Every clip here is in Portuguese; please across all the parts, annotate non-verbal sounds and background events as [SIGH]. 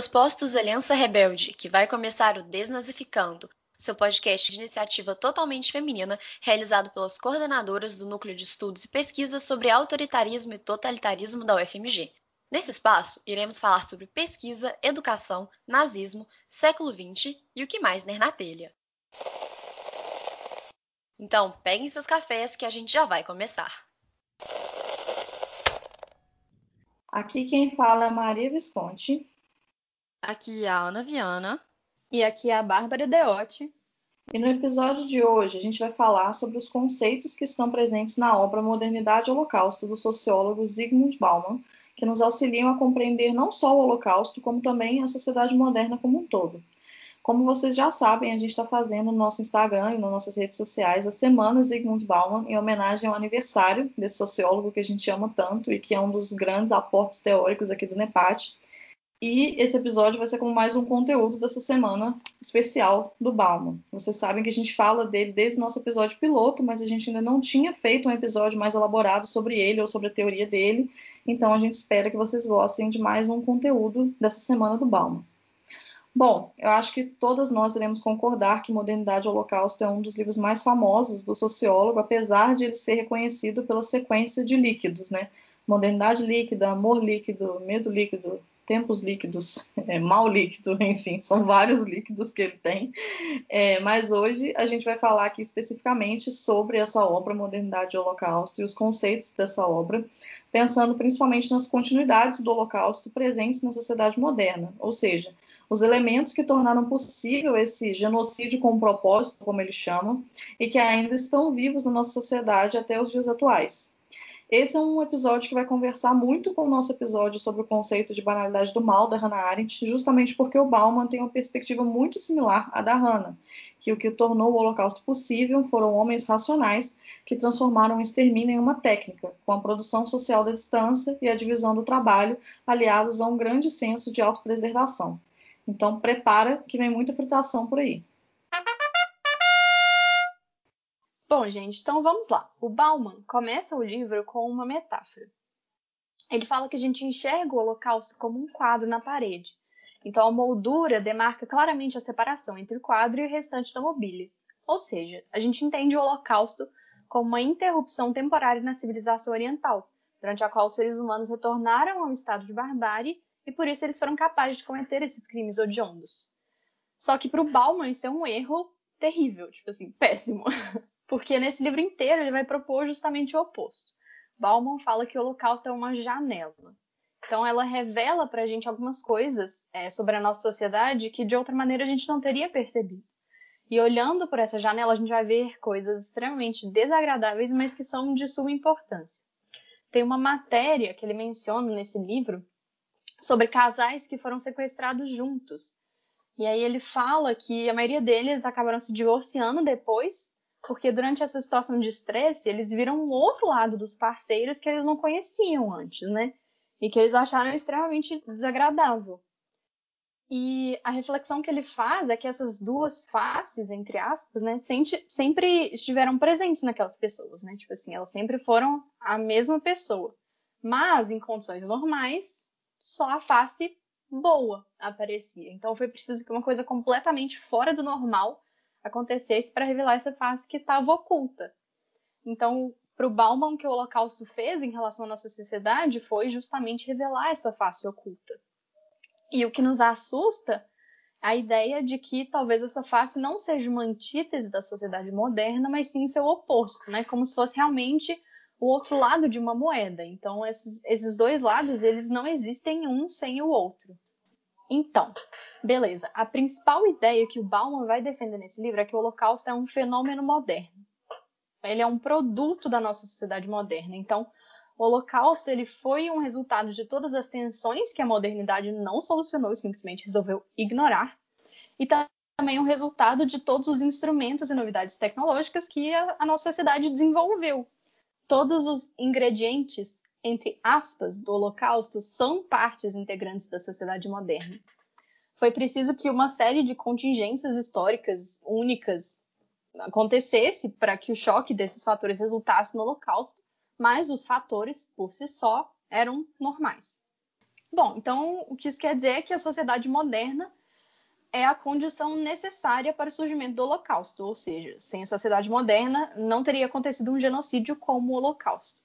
seus postos, Aliança Rebelde, que vai começar o Desnazificando, seu podcast de iniciativa totalmente feminina, realizado pelas coordenadoras do Núcleo de Estudos e Pesquisas sobre Autoritarismo e Totalitarismo da UFMG. Nesse espaço, iremos falar sobre pesquisa, educação, nazismo, século XX e o que mais ner na telha. Então, peguem seus cafés que a gente já vai começar. Aqui quem fala é Maria Visconti. Aqui é a Ana Viana. E aqui é a Bárbara Deotti. E no episódio de hoje a gente vai falar sobre os conceitos que estão presentes na obra Modernidade e Holocausto do sociólogo Zygmunt Bauman, que nos auxiliam a compreender não só o Holocausto, como também a sociedade moderna como um todo. Como vocês já sabem, a gente está fazendo no nosso Instagram e nas nossas redes sociais a Semana Zygmunt Bauman, em homenagem ao aniversário desse sociólogo que a gente ama tanto e que é um dos grandes aportes teóricos aqui do NEPAT. E esse episódio vai ser como mais um conteúdo dessa semana especial do Bauman. Vocês sabem que a gente fala dele desde o nosso episódio piloto, mas a gente ainda não tinha feito um episódio mais elaborado sobre ele ou sobre a teoria dele. Então a gente espera que vocês gostem de mais um conteúdo dessa semana do Bauman. Bom, eu acho que todas nós iremos concordar que Modernidade e Holocausto é um dos livros mais famosos do sociólogo, apesar de ele ser reconhecido pela sequência de líquidos, né? Modernidade líquida, amor líquido, medo líquido, tempos líquidos, é, mal líquido, [LAUGHS] enfim, são vários líquidos que ele tem. É, mas hoje a gente vai falar aqui especificamente sobre essa obra, Modernidade e Holocausto, e os conceitos dessa obra, pensando principalmente nas continuidades do Holocausto presentes na sociedade moderna, ou seja, os elementos que tornaram possível esse genocídio com propósito, como ele chama, e que ainda estão vivos na nossa sociedade até os dias atuais. Esse é um episódio que vai conversar muito com o nosso episódio sobre o conceito de banalidade do mal da Hannah Arendt, justamente porque o Bauman tem uma perspectiva muito similar à da Hannah, que o que tornou o Holocausto possível foram homens racionais que transformaram o extermínio em uma técnica, com a produção social da distância e a divisão do trabalho, aliados a um grande senso de autopreservação. Então, prepara que vem muita fritação por aí. Bom, gente, então vamos lá. O Bauman começa o livro com uma metáfora. Ele fala que a gente enxerga o Holocausto como um quadro na parede. Então a moldura demarca claramente a separação entre o quadro e o restante da mobília. Ou seja, a gente entende o Holocausto como uma interrupção temporária na civilização oriental, durante a qual os seres humanos retornaram ao estado de barbárie e por isso eles foram capazes de cometer esses crimes odiondos. Só que para o Bauman isso é um erro terrível, tipo assim, péssimo. [LAUGHS] porque nesse livro inteiro ele vai propor justamente o oposto. Bauman fala que o Holocausto é uma janela. Então ela revela para a gente algumas coisas é, sobre a nossa sociedade que de outra maneira a gente não teria percebido. E olhando por essa janela a gente vai ver coisas extremamente desagradáveis, mas que são de suma importância. Tem uma matéria que ele menciona nesse livro sobre casais que foram sequestrados juntos. E aí ele fala que a maioria deles acabaram se divorciando depois porque durante essa situação de estresse, eles viram um outro lado dos parceiros que eles não conheciam antes, né? E que eles acharam extremamente desagradável. E a reflexão que ele faz é que essas duas faces, entre aspas, né, sempre estiveram presentes naquelas pessoas, né? Tipo assim, elas sempre foram a mesma pessoa. Mas, em condições normais, só a face boa aparecia. Então foi preciso que uma coisa completamente fora do normal acontecesse para revelar essa face que estava oculta. Então, para o Bauman, que o Holocausto fez em relação à nossa sociedade foi justamente revelar essa face oculta. E o que nos assusta é a ideia de que talvez essa face não seja uma antítese da sociedade moderna, mas sim seu oposto, né? Como se fosse realmente o outro lado de uma moeda. Então, esses, esses dois lados, eles não existem um sem o outro. Então, beleza. A principal ideia que o Bauman vai defender nesse livro é que o Holocausto é um fenômeno moderno. Ele é um produto da nossa sociedade moderna. Então, O Holocausto ele foi um resultado de todas as tensões que a modernidade não solucionou e simplesmente resolveu ignorar, e também um resultado de todos os instrumentos e novidades tecnológicas que a, a nossa sociedade desenvolveu. Todos os ingredientes, entre aspas, do Holocausto são partes integrantes da sociedade moderna. Foi preciso que uma série de contingências históricas únicas acontecesse para que o choque desses fatores resultasse no Holocausto, mas os fatores por si só eram normais. Bom, então o que isso quer dizer é que a sociedade moderna é a condição necessária para o surgimento do Holocausto, ou seja, sem a sociedade moderna não teria acontecido um genocídio como o Holocausto.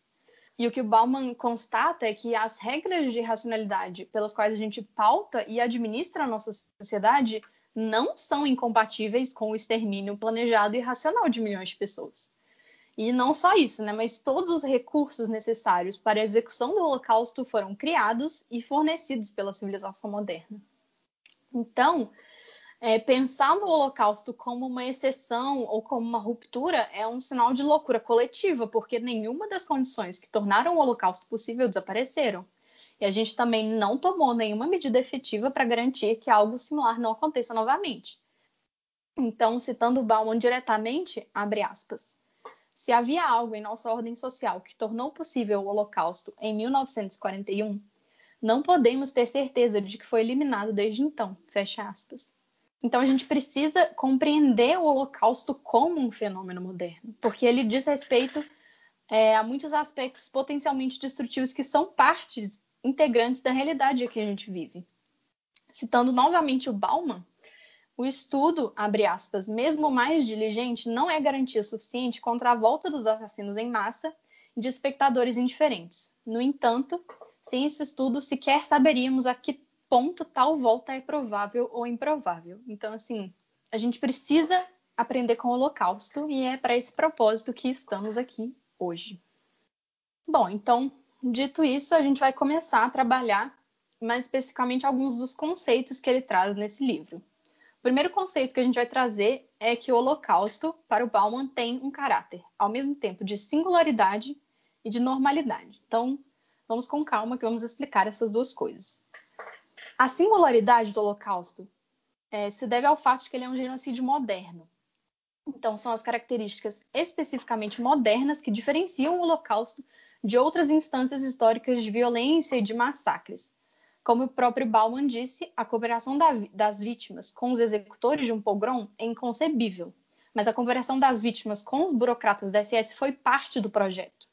E o que o Bauman constata é que as regras de racionalidade pelas quais a gente pauta e administra a nossa sociedade não são incompatíveis com o extermínio planejado e racional de milhões de pessoas. E não só isso, né, mas todos os recursos necessários para a execução do Holocausto foram criados e fornecidos pela civilização moderna. Então, é, pensar no Holocausto como uma exceção ou como uma ruptura é um sinal de loucura coletiva, porque nenhuma das condições que tornaram o Holocausto possível desapareceram. E a gente também não tomou nenhuma medida efetiva para garantir que algo similar não aconteça novamente. Então, citando Bauman diretamente, abre aspas. Se havia algo em nossa ordem social que tornou possível o Holocausto em 1941, não podemos ter certeza de que foi eliminado desde então. Fecha aspas. Então a gente precisa compreender o Holocausto como um fenômeno moderno, porque ele diz respeito é, a muitos aspectos potencialmente destrutivos que são partes integrantes da realidade que a gente vive. Citando novamente o Bauman, o estudo, abre aspas, mesmo mais diligente, não é garantia suficiente contra a volta dos assassinos em massa de espectadores indiferentes. No entanto, sem esse estudo, sequer saberíamos a que ponto tal volta é provável ou improvável. Então, assim, a gente precisa aprender com o Holocausto e é para esse propósito que estamos aqui hoje. Bom, então, dito isso, a gente vai começar a trabalhar mais especificamente alguns dos conceitos que ele traz nesse livro. O primeiro conceito que a gente vai trazer é que o Holocausto, para o Bauman, tem um caráter, ao mesmo tempo de singularidade e de normalidade. Então, vamos com calma que vamos explicar essas duas coisas. A singularidade do Holocausto é, se deve ao fato de que ele é um genocídio moderno. Então, são as características especificamente modernas que diferenciam o Holocausto de outras instâncias históricas de violência e de massacres. Como o próprio Bauman disse, a cooperação da, das vítimas com os executores de um pogrom é inconcebível, mas a cooperação das vítimas com os burocratas da SS foi parte do projeto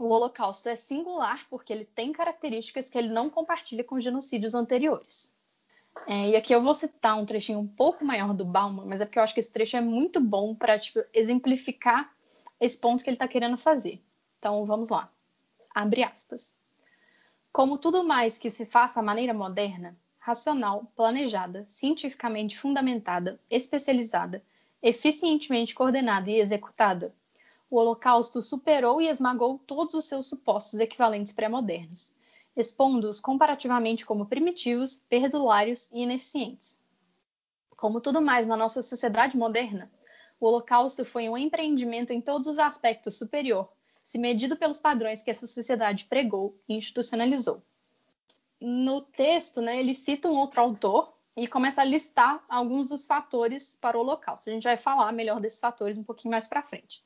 o Holocausto é singular porque ele tem características que ele não compartilha com genocídios anteriores. É, e aqui eu vou citar um trechinho um pouco maior do Bauman, mas é porque eu acho que esse trecho é muito bom para tipo, exemplificar esse ponto que ele está querendo fazer. Então vamos lá. Abre aspas. Como tudo mais que se faça à maneira moderna, racional, planejada, cientificamente fundamentada, especializada, eficientemente coordenada e executada, o Holocausto superou e esmagou todos os seus supostos equivalentes pré-modernos, expondo-os comparativamente como primitivos, perdulários e ineficientes. Como tudo mais na nossa sociedade moderna, o Holocausto foi um empreendimento em todos os aspectos superior, se medido pelos padrões que essa sociedade pregou e institucionalizou. No texto, né, ele cita um outro autor e começa a listar alguns dos fatores para o Holocausto. A gente vai falar melhor desses fatores um pouquinho mais para frente.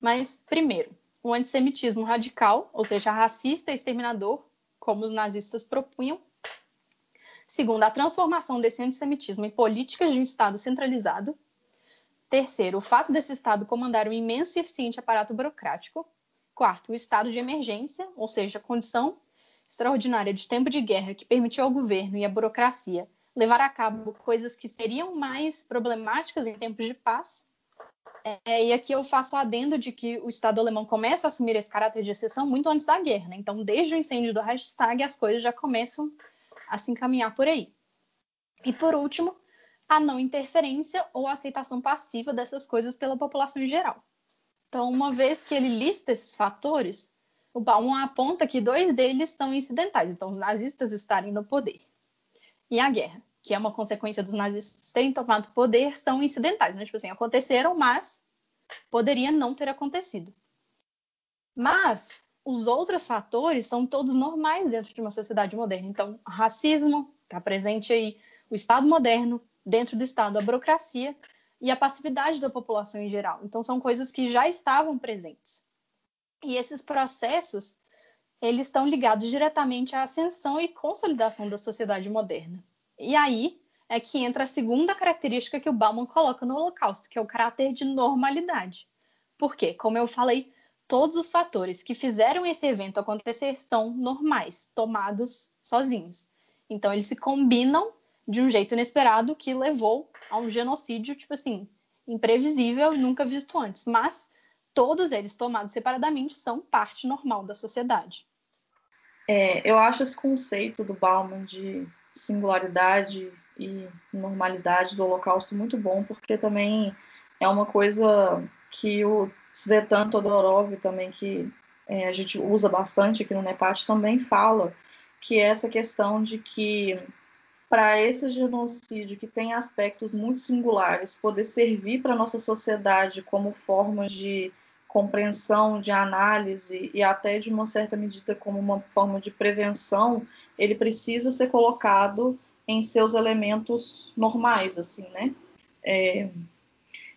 Mas, primeiro, o antissemitismo radical, ou seja, racista e exterminador, como os nazistas propunham. Segundo, a transformação desse antissemitismo em políticas de um Estado centralizado. Terceiro, o fato desse Estado comandar um imenso e eficiente aparato burocrático. Quarto, o estado de emergência, ou seja, a condição extraordinária de tempo de guerra que permitiu ao governo e à burocracia levar a cabo coisas que seriam mais problemáticas em tempos de paz. É, e aqui eu faço o adendo de que o Estado alemão começa a assumir esse caráter de exceção muito antes da guerra, né? Então, desde o incêndio do Reichstag, as coisas já começam a se encaminhar por aí. E por último, a não interferência ou aceitação passiva dessas coisas pela população em geral. Então, uma vez que ele lista esses fatores, o Bauman aponta que dois deles são incidentais, então os nazistas estarem no poder. E a guerra que é uma consequência dos nazistas terem tomado poder, são incidentais, né? Tipo assim, aconteceram, mas poderia não ter acontecido. Mas os outros fatores são todos normais dentro de uma sociedade moderna. Então, racismo está presente aí, o Estado moderno, dentro do Estado, a burocracia e a passividade da população em geral. Então, são coisas que já estavam presentes. E esses processos, eles estão ligados diretamente à ascensão e consolidação da sociedade moderna. E aí é que entra a segunda característica que o Bauman coloca no Holocausto, que é o caráter de normalidade. Por quê? Como eu falei, todos os fatores que fizeram esse evento acontecer são normais, tomados sozinhos. Então, eles se combinam de um jeito inesperado que levou a um genocídio, tipo assim, imprevisível, nunca visto antes. Mas todos eles, tomados separadamente, são parte normal da sociedade. É, eu acho esse conceito do Bauman de singularidade e normalidade do Holocausto muito bom, porque também é uma coisa que o Svetan Todorov também, que é, a gente usa bastante aqui no NEPAT, também fala que é essa questão de que para esse genocídio que tem aspectos muito singulares poder servir para a nossa sociedade como forma de compreensão, de análise e até de uma certa medida como uma forma de prevenção, ele precisa ser colocado em seus elementos normais, assim, né? É,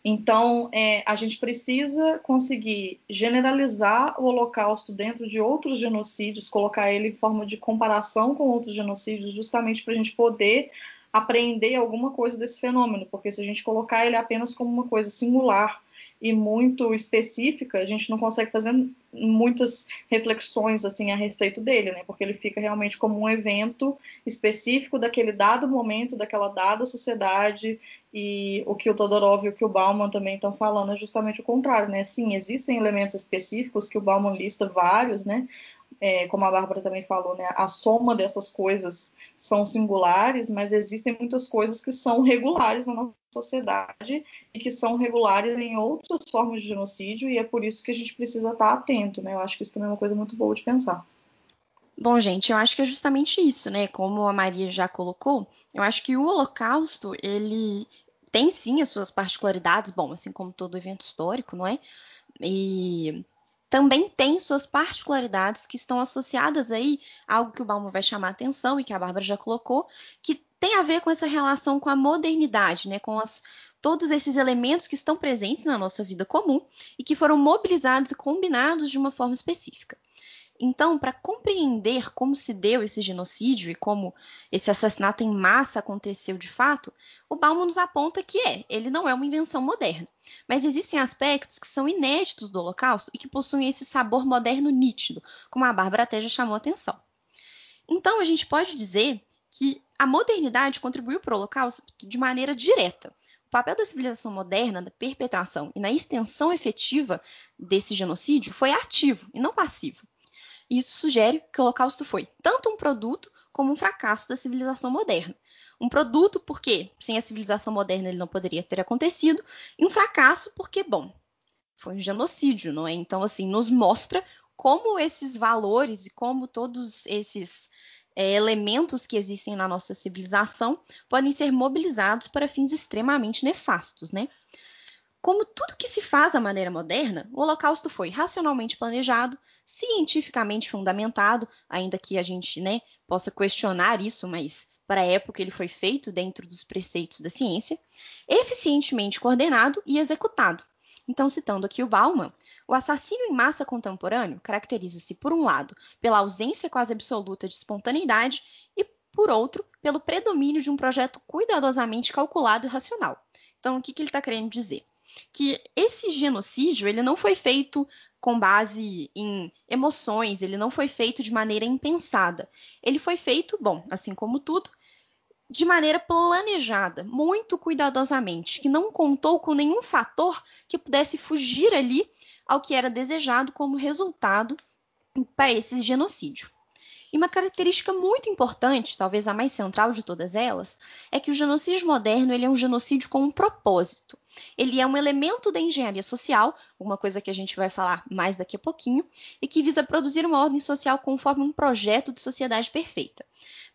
então, é, a gente precisa conseguir generalizar o Holocausto dentro de outros genocídios, colocar ele em forma de comparação com outros genocídios, justamente para a gente poder aprender alguma coisa desse fenômeno, porque se a gente colocar ele apenas como uma coisa singular e muito específica, a gente não consegue fazer muitas reflexões assim a respeito dele, né? Porque ele fica realmente como um evento específico daquele dado momento, daquela dada sociedade, e o que o Todorov e o que o Bauman também estão falando é justamente o contrário, né? Sim, existem elementos específicos que o Bauman lista vários, né? É, como a Bárbara também falou, né? A soma dessas coisas são singulares, mas existem muitas coisas que são regulares na sociedade e que são regulares em outras formas de genocídio, e é por isso que a gente precisa estar atento, né? Eu acho que isso também é uma coisa muito boa de pensar. Bom, gente, eu acho que é justamente isso, né? Como a Maria já colocou, eu acho que o Holocausto, ele tem sim as suas particularidades, bom, assim como todo evento histórico, não é? E também tem suas particularidades que estão associadas aí a algo que o Bauman vai chamar a atenção e que a Bárbara já colocou, que tem a ver com essa relação com a modernidade, né, com as, todos esses elementos que estão presentes na nossa vida comum e que foram mobilizados e combinados de uma forma específica. Então, para compreender como se deu esse genocídio e como esse assassinato em massa aconteceu de fato, o Bauman nos aponta que é, ele não é uma invenção moderna, mas existem aspectos que são inéditos do Holocausto e que possuem esse sabor moderno nítido, como a Bárbara até já chamou atenção. Então, a gente pode dizer que a modernidade contribuiu para o Holocausto de maneira direta. O papel da civilização moderna na perpetração e na extensão efetiva desse genocídio foi ativo e não passivo. Isso sugere que o Holocausto foi tanto um produto como um fracasso da civilização moderna. Um produto porque sem a civilização moderna ele não poderia ter acontecido, e um fracasso porque, bom, foi um genocídio, não é? Então, assim, nos mostra como esses valores e como todos esses é, elementos que existem na nossa civilização podem ser mobilizados para fins extremamente nefastos, né? Como tudo que se faz à maneira moderna, o Holocausto foi racionalmente planejado, cientificamente fundamentado, ainda que a gente né, possa questionar isso, mas para a época ele foi feito dentro dos preceitos da ciência, eficientemente coordenado e executado. Então, citando aqui o Bauman, o assassínio em massa contemporâneo caracteriza-se, por um lado, pela ausência quase absoluta de espontaneidade e, por outro, pelo predomínio de um projeto cuidadosamente calculado e racional. Então, o que, que ele está querendo dizer? Que esse genocídio ele não foi feito com base em emoções, ele não foi feito de maneira impensada. Ele foi feito, bom, assim como tudo, de maneira planejada, muito cuidadosamente, que não contou com nenhum fator que pudesse fugir ali ao que era desejado como resultado para esse genocídio. E uma característica muito importante, talvez a mais central de todas elas, é que o genocídio moderno ele é um genocídio com um propósito. Ele é um elemento da engenharia social, uma coisa que a gente vai falar mais daqui a pouquinho, e que visa produzir uma ordem social conforme um projeto de sociedade perfeita.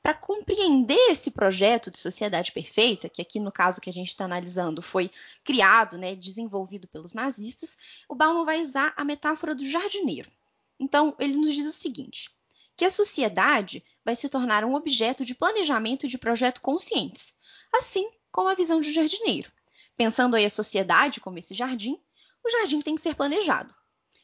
Para compreender esse projeto de sociedade perfeita, que aqui no caso que a gente está analisando foi criado, né, desenvolvido pelos nazistas, o Bauman vai usar a metáfora do jardineiro. Então, ele nos diz o seguinte: que a sociedade vai se tornar um objeto de planejamento e de projeto conscientes, assim como a visão de jardineiro. Pensando aí a sociedade como esse jardim, o jardim tem que ser planejado.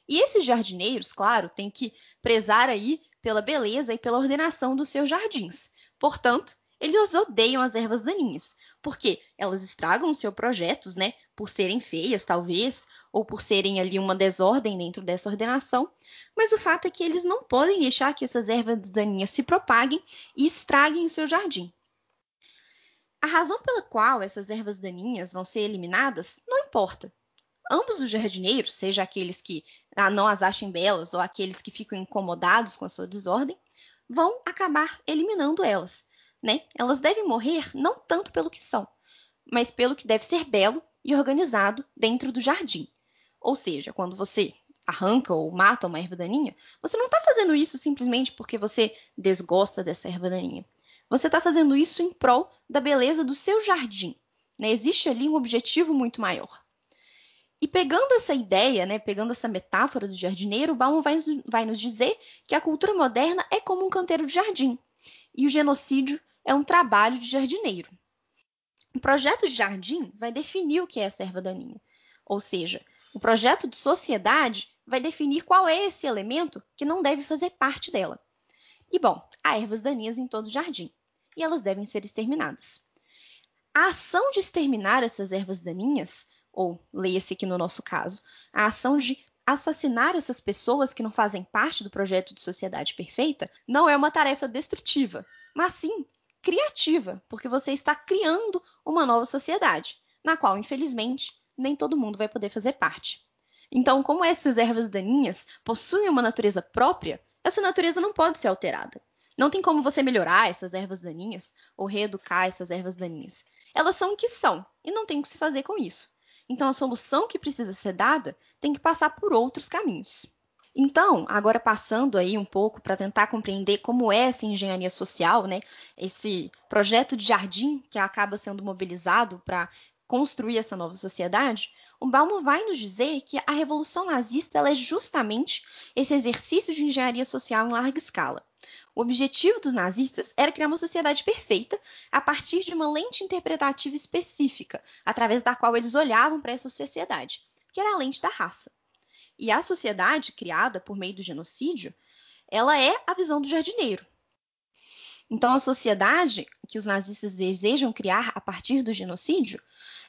E esses jardineiros, claro, têm que prezar aí pela beleza e pela ordenação dos seus jardins. Portanto, eles odeiam as ervas daninhas, porque elas estragam os seus projetos, né? Por serem feias, talvez, ou por serem ali uma desordem dentro dessa ordenação. Mas o fato é que eles não podem deixar que essas ervas daninhas se propaguem e estraguem o seu jardim. A razão pela qual essas ervas daninhas vão ser eliminadas não importa. Ambos os jardineiros, seja aqueles que ah, não as achem belas ou aqueles que ficam incomodados com a sua desordem, vão acabar eliminando elas. Né? Elas devem morrer não tanto pelo que são, mas pelo que deve ser belo e organizado dentro do jardim. Ou seja, quando você arranca ou mata uma erva daninha, você não está fazendo isso simplesmente porque você desgosta dessa erva daninha. Você está fazendo isso em prol da beleza do seu jardim. Né? Existe ali um objetivo muito maior. E pegando essa ideia, né, pegando essa metáfora do jardineiro, Bauman vai, vai nos dizer que a cultura moderna é como um canteiro de jardim e o genocídio é um trabalho de jardineiro. O projeto de jardim vai definir o que é essa erva daninha, ou seja, o projeto de sociedade vai definir qual é esse elemento que não deve fazer parte dela. E bom, há ervas daninhas em todo o jardim, e elas devem ser exterminadas. A ação de exterminar essas ervas daninhas ou leia-se aqui no nosso caso, a ação de assassinar essas pessoas que não fazem parte do projeto de sociedade perfeita não é uma tarefa destrutiva, mas sim criativa, porque você está criando uma nova sociedade, na qual, infelizmente, nem todo mundo vai poder fazer parte. Então, como essas ervas daninhas possuem uma natureza própria, essa natureza não pode ser alterada. Não tem como você melhorar essas ervas daninhas ou reeducar essas ervas daninhas. Elas são o que são e não tem o que se fazer com isso. Então, a solução que precisa ser dada tem que passar por outros caminhos. Então, agora passando aí um pouco para tentar compreender como é essa engenharia social, né? Esse projeto de jardim que acaba sendo mobilizado para construir essa nova sociedade, o Bauman vai nos dizer que a revolução nazista é justamente esse exercício de engenharia social em larga escala. O objetivo dos nazistas era criar uma sociedade perfeita a partir de uma lente interpretativa específica, através da qual eles olhavam para essa sociedade, que era a lente da raça. E a sociedade criada por meio do genocídio, ela é a visão do jardineiro. Então, a sociedade que os nazistas desejam criar a partir do genocídio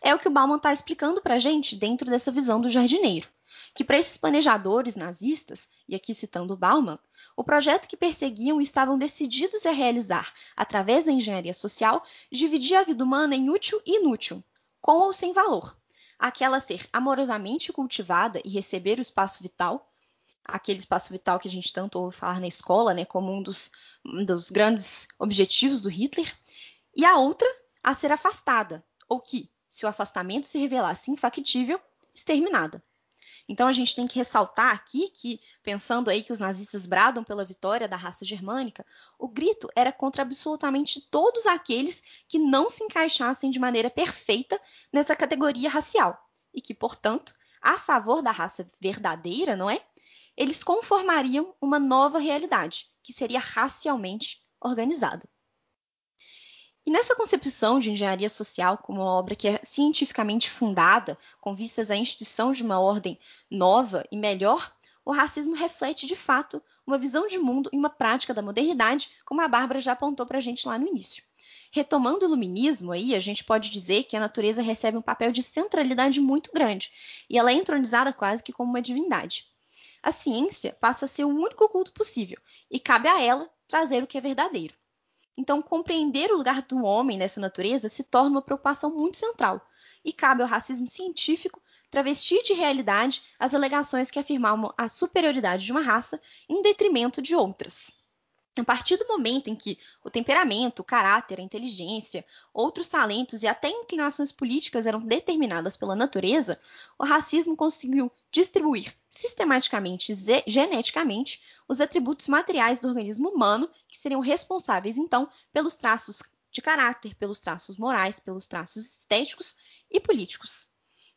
é o que o Bauman está explicando para a gente dentro dessa visão do jardineiro. Que para esses planejadores nazistas, e aqui citando Bauman, o projeto que perseguiam e estavam decididos a realizar, através da engenharia social, dividia a vida humana em útil e inútil, com ou sem valor. Aquela ser amorosamente cultivada e receber o espaço vital, aquele espaço vital que a gente tanto ouve falar na escola, né, como um dos, um dos grandes objetivos do Hitler, e a outra a ser afastada, ou que, se o afastamento se revelasse infactível, exterminada. Então a gente tem que ressaltar aqui que, pensando aí que os nazistas bradam pela vitória da raça germânica, o grito era contra absolutamente todos aqueles que não se encaixassem de maneira perfeita nessa categoria racial e que, portanto, a favor da raça verdadeira, não é? Eles conformariam uma nova realidade, que seria racialmente organizada. E nessa concepção de engenharia social como uma obra que é cientificamente fundada, com vistas à instituição de uma ordem nova e melhor, o racismo reflete de fato uma visão de mundo e uma prática da modernidade, como a Bárbara já apontou para a gente lá no início. Retomando o iluminismo, aí, a gente pode dizer que a natureza recebe um papel de centralidade muito grande e ela é entronizada quase que como uma divindade. A ciência passa a ser o único culto possível e cabe a ela trazer o que é verdadeiro. Então, compreender o lugar do homem nessa natureza se torna uma preocupação muito central, e cabe ao racismo científico travestir de realidade as alegações que afirmavam a superioridade de uma raça em detrimento de outras. A partir do momento em que o temperamento, o caráter, a inteligência, outros talentos e até inclinações políticas eram determinadas pela natureza, o racismo conseguiu distribuir sistematicamente e geneticamente os atributos materiais do organismo humano, que seriam responsáveis, então, pelos traços de caráter, pelos traços morais, pelos traços estéticos e políticos.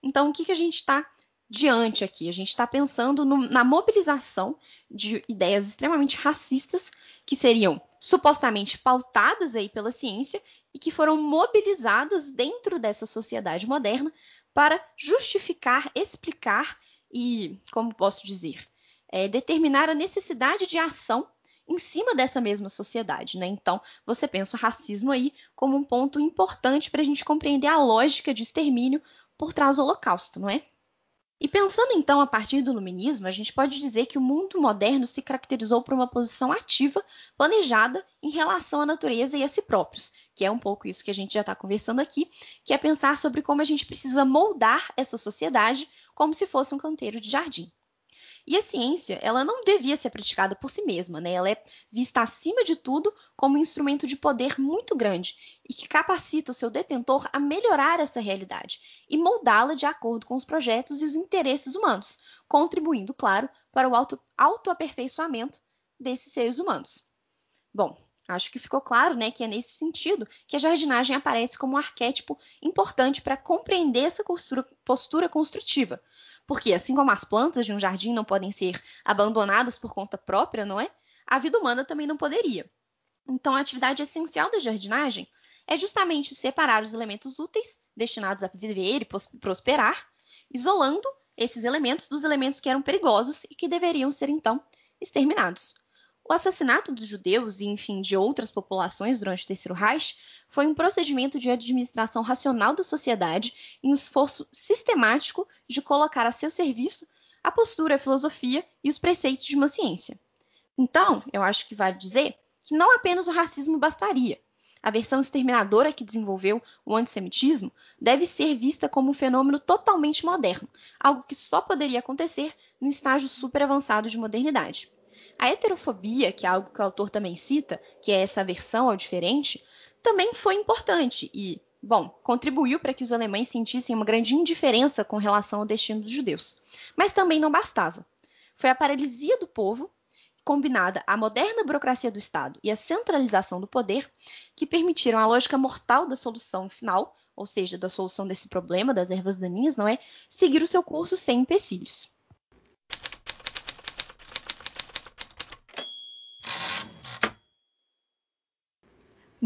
Então, o que, que a gente está diante aqui. A gente está pensando no, na mobilização de ideias extremamente racistas que seriam supostamente pautadas aí pela ciência e que foram mobilizadas dentro dessa sociedade moderna para justificar, explicar e, como posso dizer, é, determinar a necessidade de ação em cima dessa mesma sociedade, né? Então, você pensa o racismo aí como um ponto importante para a gente compreender a lógica de extermínio por trás do Holocausto, não é? E pensando então a partir do Iluminismo, a gente pode dizer que o mundo moderno se caracterizou por uma posição ativa, planejada em relação à natureza e a si próprios, que é um pouco isso que a gente já está conversando aqui, que é pensar sobre como a gente precisa moldar essa sociedade como se fosse um canteiro de jardim. E a ciência, ela não devia ser praticada por si mesma, né? Ela é vista acima de tudo como um instrumento de poder muito grande e que capacita o seu detentor a melhorar essa realidade e moldá-la de acordo com os projetos e os interesses humanos, contribuindo, claro, para o auto autoaperfeiçoamento desses seres humanos. Bom, acho que ficou claro, né, que é nesse sentido que a jardinagem aparece como um arquétipo importante para compreender essa postura, postura construtiva porque, assim como as plantas de um jardim não podem ser abandonadas por conta própria, não é? A vida humana também não poderia. Então, a atividade essencial da jardinagem é justamente separar os elementos úteis, destinados a viver e prosperar, isolando esses elementos dos elementos que eram perigosos e que deveriam ser, então, exterminados. O assassinato dos judeus e, enfim, de outras populações durante o Terceiro Reich foi um procedimento de administração racional da sociedade em um esforço sistemático de colocar a seu serviço a postura, a filosofia e os preceitos de uma ciência. Então, eu acho que vale dizer que não apenas o racismo bastaria. A versão exterminadora que desenvolveu o antissemitismo deve ser vista como um fenômeno totalmente moderno, algo que só poderia acontecer no estágio super avançado de modernidade. A heterofobia, que é algo que o autor também cita, que é essa aversão ao diferente, também foi importante e, bom, contribuiu para que os alemães sentissem uma grande indiferença com relação ao destino dos judeus. Mas também não bastava. Foi a paralisia do povo, combinada à moderna burocracia do Estado e a centralização do poder, que permitiram a lógica mortal da solução final, ou seja, da solução desse problema das ervas daninhas, não é? Seguir o seu curso sem empecilhos.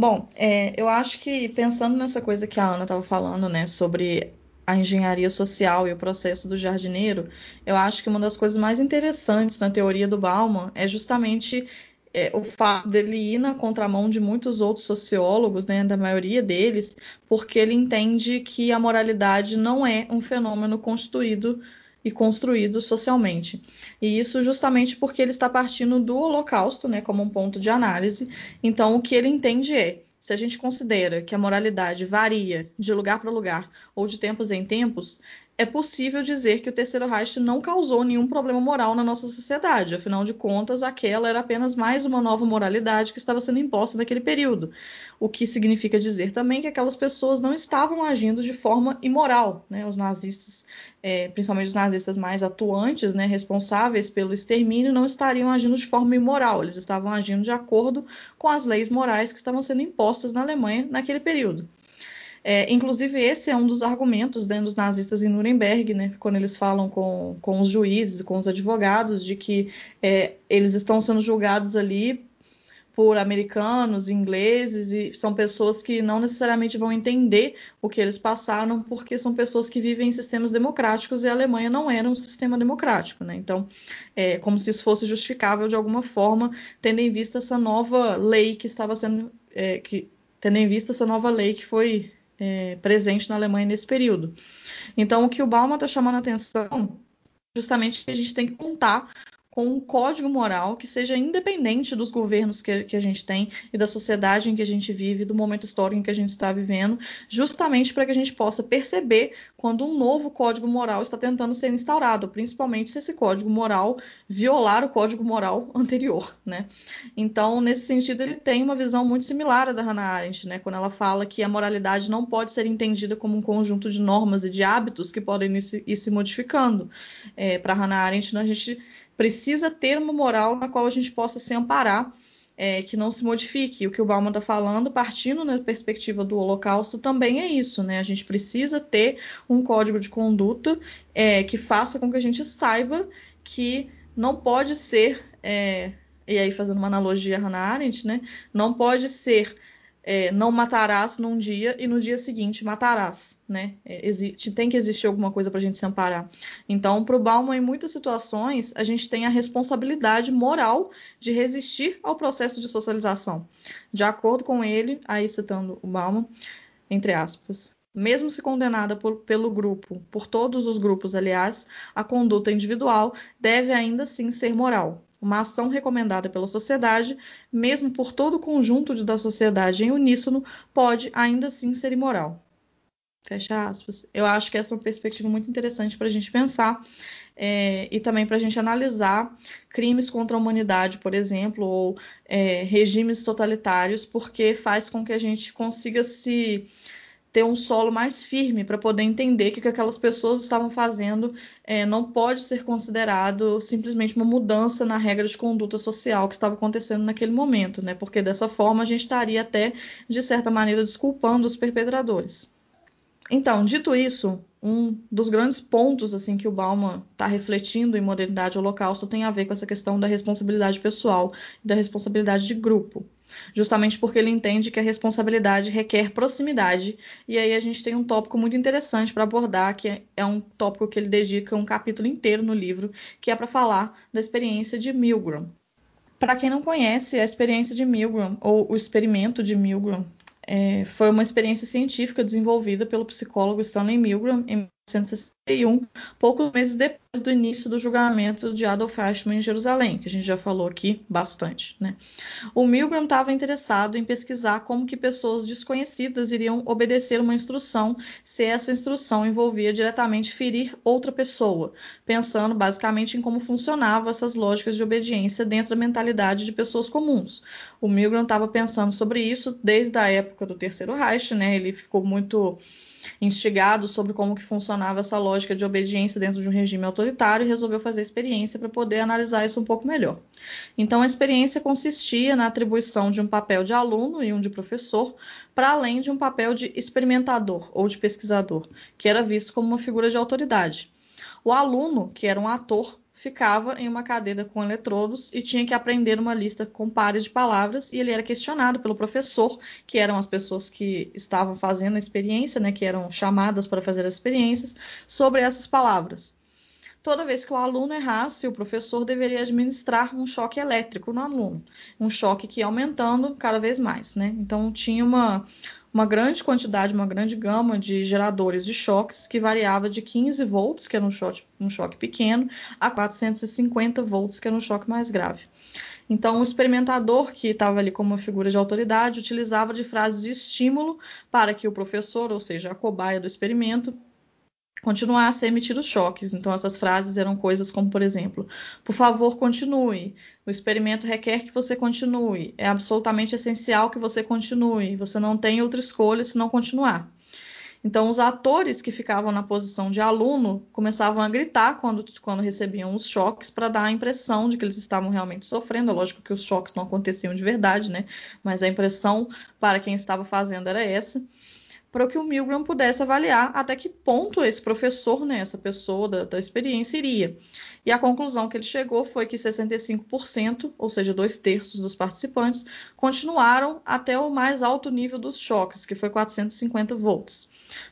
Bom, é, eu acho que pensando nessa coisa que a Ana estava falando, né, sobre a engenharia social e o processo do jardineiro, eu acho que uma das coisas mais interessantes na teoria do Bauman é justamente é, o fato dele ir na contramão de muitos outros sociólogos, né, da maioria deles, porque ele entende que a moralidade não é um fenômeno constituído e construído socialmente. E isso justamente porque ele está partindo do Holocausto, né, como um ponto de análise. Então, o que ele entende é, se a gente considera que a moralidade varia de lugar para lugar ou de tempos em tempos, é possível dizer que o Terceiro Reich não causou nenhum problema moral na nossa sociedade. Afinal de contas, aquela era apenas mais uma nova moralidade que estava sendo imposta naquele período. O que significa dizer também que aquelas pessoas não estavam agindo de forma imoral. Né? Os nazistas, é, principalmente os nazistas mais atuantes, né, responsáveis pelo extermínio, não estariam agindo de forma imoral. Eles estavam agindo de acordo com as leis morais que estavam sendo impostas na Alemanha naquele período. É, inclusive, esse é um dos argumentos né, dos nazistas em Nuremberg, né, quando eles falam com, com os juízes, com os advogados, de que é, eles estão sendo julgados ali por americanos, ingleses, e são pessoas que não necessariamente vão entender o que eles passaram, porque são pessoas que vivem em sistemas democráticos e a Alemanha não era um sistema democrático. Né? Então, é como se isso fosse justificável de alguma forma, tendo em vista essa nova lei que estava sendo. É, que, tendo em vista essa nova lei que foi é, presente na Alemanha nesse período. Então, o que o Bauman está chamando a atenção justamente que a gente tem que contar com um código moral que seja independente dos governos que, que, a gente tem e da sociedade em que a gente vive, do momento histórico em que a gente está vivendo, justamente para que a gente possa perceber quando um novo código moral está tentando ser instaurado, principalmente se esse código moral violar o código moral [LAUGHS] anterior, né? Então, nesse sentido, ele tem uma visão muito similar à da Hannah Arendt, né? Quando ela fala que a moralidade não pode ser entendida como um conjunto de normas e de hábitos que podem ir se, ir se modificando. É, para Hannah Arendt, a gente precisa ter uma moral na qual a gente possa se amparar é, que não se modifique. O que o Bauman está falando, partindo na perspectiva do Holocausto, também é isso, né? A gente precisa ter um código de conduta é, que faça com que a gente saiba que não pode ser, é, e aí fazendo uma analogia a Hannah Arendt, né? Não pode ser é, não matarás num dia e no dia seguinte matarás, né? É, existe, tem que existir alguma coisa para a gente se amparar. Então, para o Bauman, em muitas situações, a gente tem a responsabilidade moral de resistir ao processo de socialização. De acordo com ele, aí citando o Bauman, entre aspas, mesmo se condenada por, pelo grupo, por todos os grupos, aliás, a conduta individual deve ainda assim ser moral uma ação recomendada pela sociedade, mesmo por todo o conjunto da sociedade em uníssono, pode ainda assim ser imoral. Fecha aspas. Eu acho que essa é uma perspectiva muito interessante para a gente pensar é, e também para a gente analisar crimes contra a humanidade, por exemplo, ou é, regimes totalitários, porque faz com que a gente consiga se ter um solo mais firme para poder entender que o que aquelas pessoas estavam fazendo é, não pode ser considerado simplesmente uma mudança na regra de conduta social que estava acontecendo naquele momento, né? Porque dessa forma a gente estaria até, de certa maneira, desculpando os perpetradores. Então, dito isso, um dos grandes pontos assim que o Bauman está refletindo em modernidade holocausto tem a ver com essa questão da responsabilidade pessoal e da responsabilidade de grupo justamente porque ele entende que a responsabilidade requer proximidade. E aí a gente tem um tópico muito interessante para abordar, que é um tópico que ele dedica um capítulo inteiro no livro, que é para falar da experiência de Milgram. Para quem não conhece, a experiência de Milgram, ou o experimento de Milgram, é, foi uma experiência científica desenvolvida pelo psicólogo Stanley Milgram em 1961, poucos meses depois do início do julgamento de Adolf Eichmann em Jerusalém, que a gente já falou aqui bastante. Né? O Milgram estava interessado em pesquisar como que pessoas desconhecidas iriam obedecer uma instrução se essa instrução envolvia diretamente ferir outra pessoa, pensando basicamente em como funcionavam essas lógicas de obediência dentro da mentalidade de pessoas comuns. O Milgram estava pensando sobre isso desde a época do Terceiro Reich, né? ele ficou muito instigado sobre como que funcionava essa lógica de obediência dentro de um regime autoritário e resolveu fazer experiência para poder analisar isso um pouco melhor. Então, a experiência consistia na atribuição de um papel de aluno e um de professor, para além de um papel de experimentador ou de pesquisador, que era visto como uma figura de autoridade. O aluno, que era um ator, ficava em uma cadeira com eletrodos e tinha que aprender uma lista com pares de palavras, e ele era questionado pelo professor, que eram as pessoas que estavam fazendo a experiência, né, que eram chamadas para fazer as experiências, sobre essas palavras. Toda vez que o aluno errasse, o professor deveria administrar um choque elétrico no aluno, um choque que ia aumentando cada vez mais, né? Então tinha uma uma grande quantidade, uma grande gama de geradores de choques que variava de 15 volts, que era um choque, um choque pequeno, a 450 volts, que era um choque mais grave. Então, o experimentador, que estava ali como uma figura de autoridade, utilizava de frases de estímulo para que o professor, ou seja, a cobaia do experimento, continuasse a emitir os choques. Então, essas frases eram coisas como, por exemplo, por favor, continue. O experimento requer que você continue. É absolutamente essencial que você continue. Você não tem outra escolha se não continuar. Então, os atores que ficavam na posição de aluno começavam a gritar quando, quando recebiam os choques para dar a impressão de que eles estavam realmente sofrendo. É lógico que os choques não aconteciam de verdade, né? Mas a impressão para quem estava fazendo era essa para que o Milgram pudesse avaliar até que ponto esse professor, né, essa pessoa da, da experiência, iria. E a conclusão que ele chegou foi que 65%, ou seja, dois terços dos participantes, continuaram até o mais alto nível dos choques, que foi 450 volts.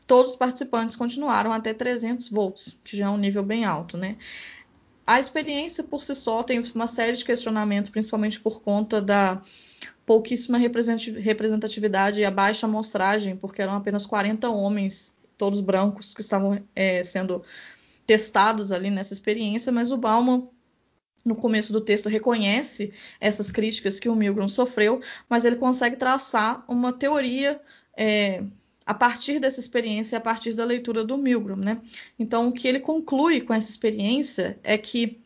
Todos os participantes continuaram até 300 volts, que já é um nível bem alto, né? A experiência por si só tem uma série de questionamentos, principalmente por conta da pouquíssima representatividade e a baixa amostragem, porque eram apenas 40 homens, todos brancos, que estavam é, sendo testados ali nessa experiência, mas o Bauman no começo do texto reconhece essas críticas que o Milgram sofreu, mas ele consegue traçar uma teoria é, a partir dessa experiência, a partir da leitura do Milgram, né? Então, o que ele conclui com essa experiência é que,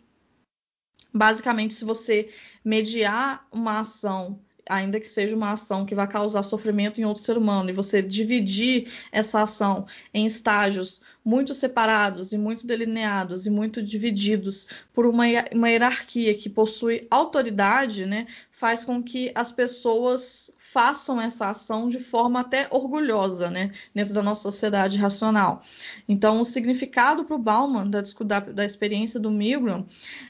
basicamente, se você mediar uma ação ainda que seja uma ação que vai causar sofrimento em outro ser humano, e você dividir essa ação em estágios muito separados e muito delineados e muito divididos por uma, uma hierarquia que possui autoridade, né, faz com que as pessoas façam essa ação de forma até orgulhosa, né, dentro da nossa sociedade racional. Então, o significado para o Bauman da, da, da, experiência do Milgram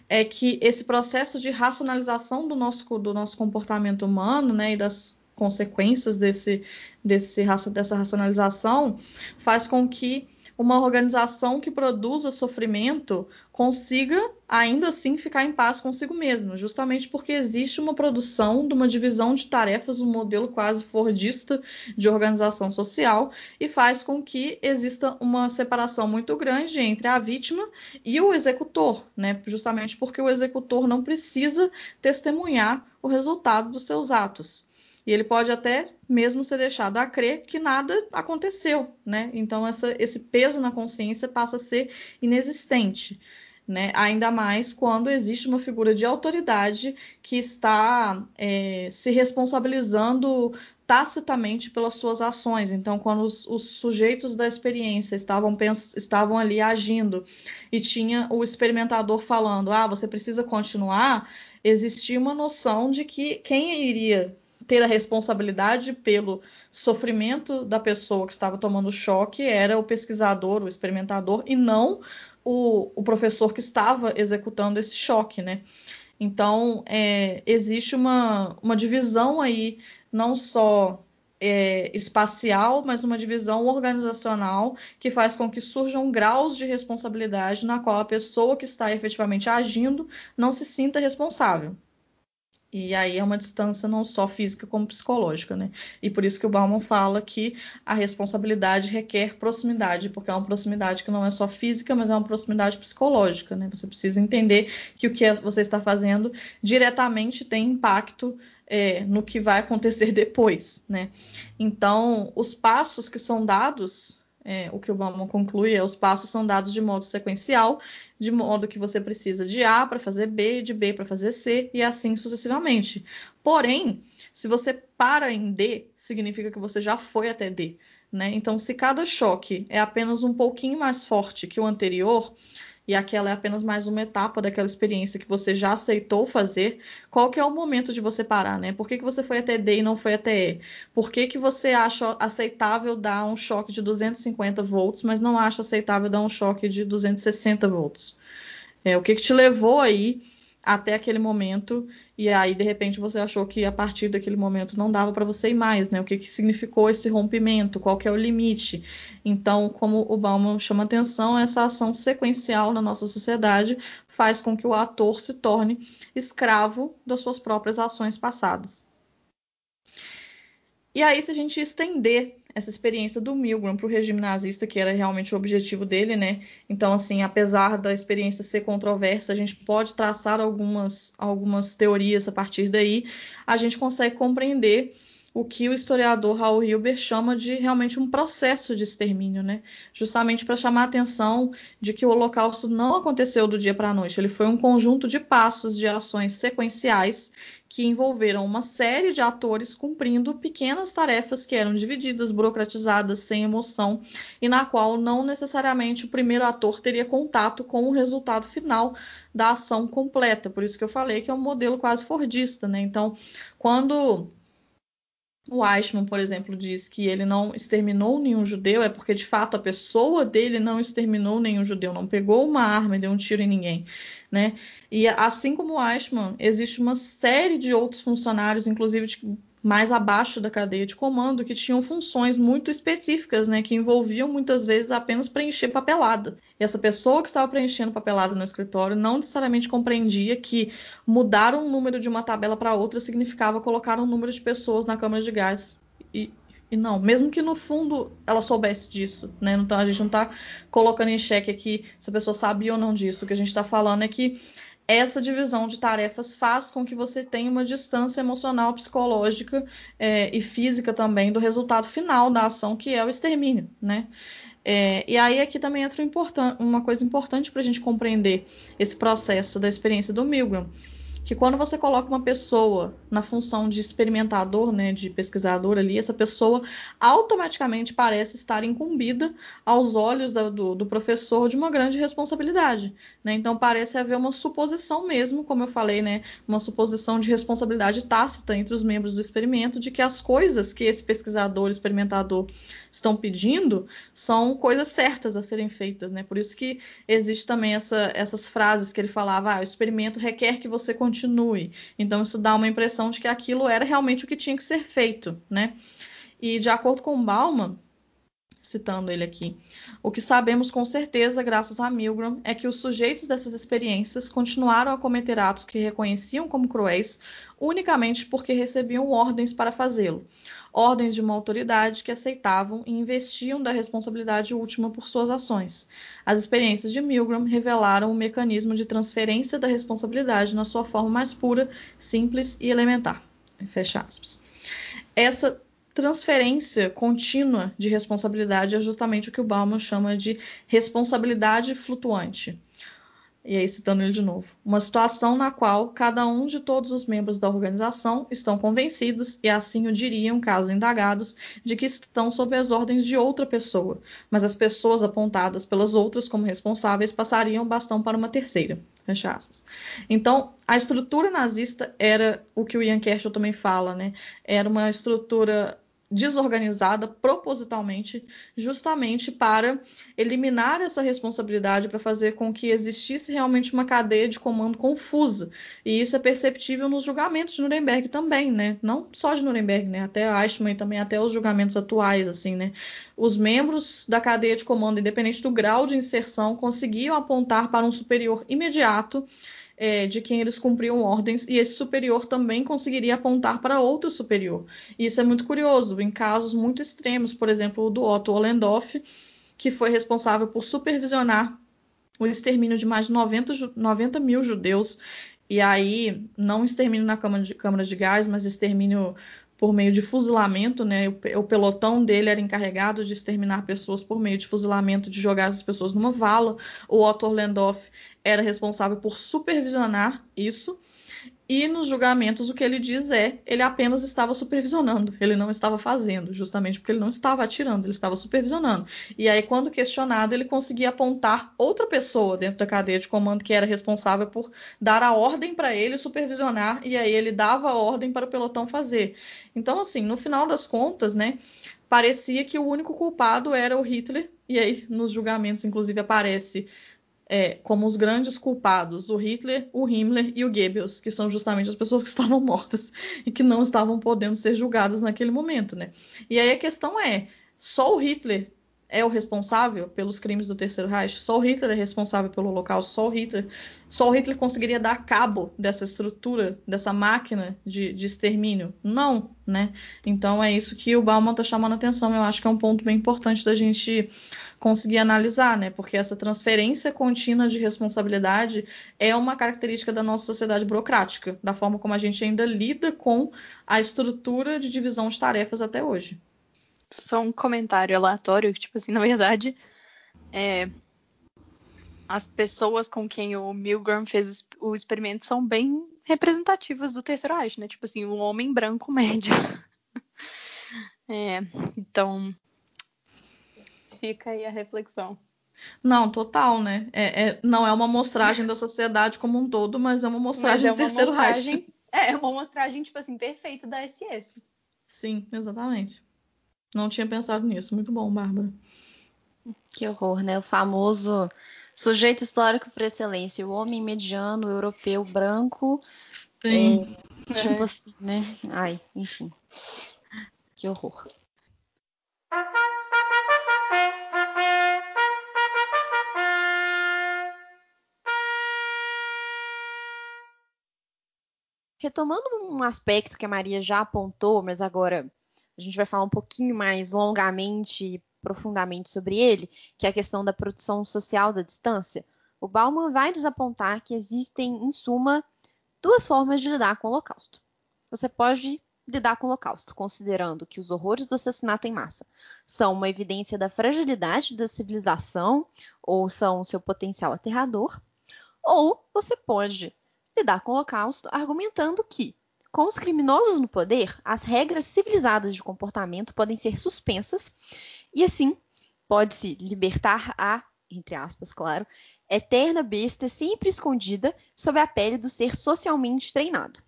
é que esse processo de racionalização do nosso, do nosso comportamento humano, né, e das consequências desse, desse, dessa racionalização faz com que uma organização que produza sofrimento consiga ainda assim ficar em paz consigo mesma, justamente porque existe uma produção de uma divisão de tarefas, um modelo quase fordista de organização social, e faz com que exista uma separação muito grande entre a vítima e o executor, né? Justamente porque o executor não precisa testemunhar o resultado dos seus atos. E ele pode até mesmo ser deixado a crer que nada aconteceu, né? Então essa, esse peso na consciência passa a ser inexistente. Né? Ainda mais quando existe uma figura de autoridade que está é, se responsabilizando tacitamente pelas suas ações. Então, quando os, os sujeitos da experiência estavam, estavam ali agindo e tinha o experimentador falando, ah, você precisa continuar, existia uma noção de que quem iria ter a responsabilidade pelo sofrimento da pessoa que estava tomando choque era o pesquisador, o experimentador, e não o, o professor que estava executando esse choque, né? Então, é, existe uma, uma divisão aí, não só é, espacial, mas uma divisão organizacional que faz com que surjam graus de responsabilidade na qual a pessoa que está efetivamente agindo não se sinta responsável. E aí é uma distância não só física como psicológica, né? E por isso que o Bauman fala que a responsabilidade requer proximidade, porque é uma proximidade que não é só física, mas é uma proximidade psicológica, né? Você precisa entender que o que você está fazendo diretamente tem impacto é, no que vai acontecer [LAUGHS] depois, né? Então, os passos que são dados é, o que o Bauman conclui é os passos são dados de modo sequencial, de modo que você precisa de A para fazer B, de B para fazer C e assim sucessivamente. Porém, se você para em D, significa que você já foi até D. Né? Então, se cada choque é apenas um pouquinho mais forte que o anterior, e aquela é apenas mais uma etapa daquela experiência que você já aceitou fazer, qual que é o momento de você parar, né? Por que, que você foi até D e não foi até E? Por que, que você acha aceitável dar um choque de 250 volts, mas não acha aceitável dar um choque de 260 volts? É, o que, que te levou aí até aquele momento e aí de repente você achou que a partir daquele momento não dava para você ir mais, né? O que, que significou esse rompimento? Qual que é o limite? Então, como o Bauman chama atenção, essa ação sequencial na nossa sociedade faz com que o ator se torne escravo das suas próprias ações passadas. E aí, se a gente estender essa experiência do Milgram para o regime nazista, que era realmente o objetivo dele, né? Então, assim, apesar da experiência ser controversa, a gente pode traçar algumas, algumas teorias a partir daí, a gente consegue compreender o que o historiador Raul Hilber chama de realmente um processo de extermínio, né? Justamente para chamar a atenção de que o Holocausto não aconteceu do dia para a noite, ele foi um conjunto de passos, de ações sequenciais que envolveram uma série de atores cumprindo pequenas tarefas que eram divididas, burocratizadas, sem emoção, e na qual não necessariamente o primeiro ator teria contato com o resultado final da ação completa. Por isso que eu falei que é um modelo quase fordista, né? Então, quando o Eichmann, por exemplo, diz que ele não exterminou nenhum judeu, é porque de fato a pessoa dele não exterminou nenhum judeu, não pegou uma arma e deu um tiro em ninguém, né? E assim como o Eichmann, existe uma série de outros funcionários, inclusive de mais abaixo da cadeia de comando, que tinham funções muito específicas, né, que envolviam muitas vezes apenas preencher papelada. E essa pessoa que estava preenchendo papelada no escritório não necessariamente compreendia que mudar um número de uma tabela para outra significava colocar um número de pessoas na câmara de gás. E, e não, mesmo que no fundo ela soubesse disso, né? Então a gente não está colocando em xeque aqui se a pessoa sabia ou não disso. O que a gente está falando é que essa divisão de tarefas faz com que você tenha uma distância emocional, psicológica é, e física também do resultado final da ação, que é o extermínio, né? É, e aí aqui também entra uma coisa importante para a gente compreender esse processo da experiência do Milgram, que quando você coloca uma pessoa na função de experimentador, né, de pesquisador ali, essa pessoa automaticamente parece estar incumbida aos olhos do, do, do professor de uma grande responsabilidade. Né? Então parece haver uma suposição mesmo, como eu falei, né, uma suposição de responsabilidade tácita entre os membros do experimento de que as coisas que esse pesquisador, experimentador estão pedindo são coisas certas a serem feitas, né? Por isso que existe também essa, essas frases que ele falava, ah, o experimento requer que você continue. Então isso dá uma impressão de que aquilo era realmente o que tinha que ser feito, né? E de acordo com Bauman, citando ele aqui. O que sabemos com certeza, graças a Milgram, é que os sujeitos dessas experiências continuaram a cometer atos que reconheciam como cruéis unicamente porque recebiam ordens para fazê-lo. Ordens de uma autoridade que aceitavam e investiam da responsabilidade última por suas ações. As experiências de Milgram revelaram o mecanismo de transferência da responsabilidade na sua forma mais pura, simples e elementar. Fecha aspas. Essa transferência contínua de responsabilidade é justamente o que o Bauman chama de responsabilidade flutuante. E aí, citando ele de novo, uma situação na qual cada um de todos os membros da organização estão convencidos, e assim o diriam, caso indagados, de que estão sob as ordens de outra pessoa, mas as pessoas apontadas pelas outras como responsáveis passariam o bastão para uma terceira. Fecha aspas. Então, a estrutura nazista era o que o Ian Kershaw também fala, né? Era uma estrutura desorganizada propositalmente, justamente para eliminar essa responsabilidade, para fazer com que existisse realmente uma cadeia de comando confusa. E isso é perceptível nos julgamentos de Nuremberg também, né? Não só de Nuremberg, né? Até Eichmann e também até os julgamentos atuais, assim, né? Os membros da cadeia de comando, independente do grau de inserção, conseguiam apontar para um superior imediato é, de quem eles cumpriam ordens, e esse superior também conseguiria apontar para outro superior. E isso é muito curioso, em casos muito extremos, por exemplo, o do Otto Ollendorff, que foi responsável por supervisionar o extermínio de mais de 90, 90 mil judeus, e aí, não extermínio na câmara de, câmara de gás, mas extermínio por meio de fuzilamento, né? O, o, pelotão dele era encarregado de exterminar pessoas por meio de fuzilamento, de jogar as pessoas numa vala. O Otto Orlandorff era responsável por supervisionar isso. E nos julgamentos o que ele diz é, ele apenas estava supervisionando, ele não estava fazendo, justamente porque ele não estava atirando, ele estava supervisionando. E aí quando questionado, ele conseguia apontar outra pessoa dentro da cadeia de comando que era responsável por dar a ordem para ele supervisionar e aí ele dava a ordem para o pelotão fazer. Então assim, no final das contas, né, parecia que o único culpado era o Hitler, e aí nos julgamentos inclusive aparece é, como os grandes culpados, o Hitler, o Himmler e o Goebbels, que são justamente as pessoas que [LAUGHS] estavam mortas e que não estavam podendo ser julgadas naquele momento, né? E aí a questão é, só o Hitler é o responsável pelos crimes do Terceiro Reich? Só o Hitler é responsável pelo local? Só o Hitler, só o Hitler conseguiria dar cabo dessa estrutura, dessa máquina de, de extermínio? Não, né? Então é isso que o Bauman está chamando a atenção. Eu acho que é um ponto bem importante da gente conseguir analisar, né? Porque essa transferência contínua de responsabilidade é uma característica da nossa sociedade burocrática, da forma como a gente ainda lida com a estrutura de divisão de tarefas até hoje só um comentário aleatório, tipo assim, na verdade, é, as pessoas com quem o Milgram fez o experimento são bem representativas do terceiro Reich, né? Tipo assim, um homem branco [LAUGHS] médio. é, então, fica aí a reflexão. Não, total, né? É, é, não é uma mostragem da sociedade como um todo, mas é uma mostragem é do terceiro mostragem, Reich. É, uma mostragem, tipo assim, perfeita da SS. Sim, exatamente. Não tinha pensado nisso. Muito bom, Bárbara. Que horror, né? O famoso sujeito histórico por excelência, o homem mediano, europeu, branco. Sim. É, tipo é. assim, né? Ai, enfim. Que horror. Retomando um aspecto que a Maria já apontou, mas agora a gente vai falar um pouquinho mais longamente e profundamente sobre ele, que é a questão da produção social da distância, o Bauman vai desapontar que existem, em suma, duas formas de lidar com o Holocausto. Você pode lidar com o Holocausto, considerando que os horrores do assassinato em massa são uma evidência da fragilidade da civilização ou são seu potencial aterrador, ou você pode lidar com o Holocausto argumentando que, com os criminosos no poder, as regras civilizadas de comportamento podem ser suspensas e, assim, pode-se libertar a, entre aspas, claro, eterna besta sempre escondida sob a pele do ser socialmente treinado.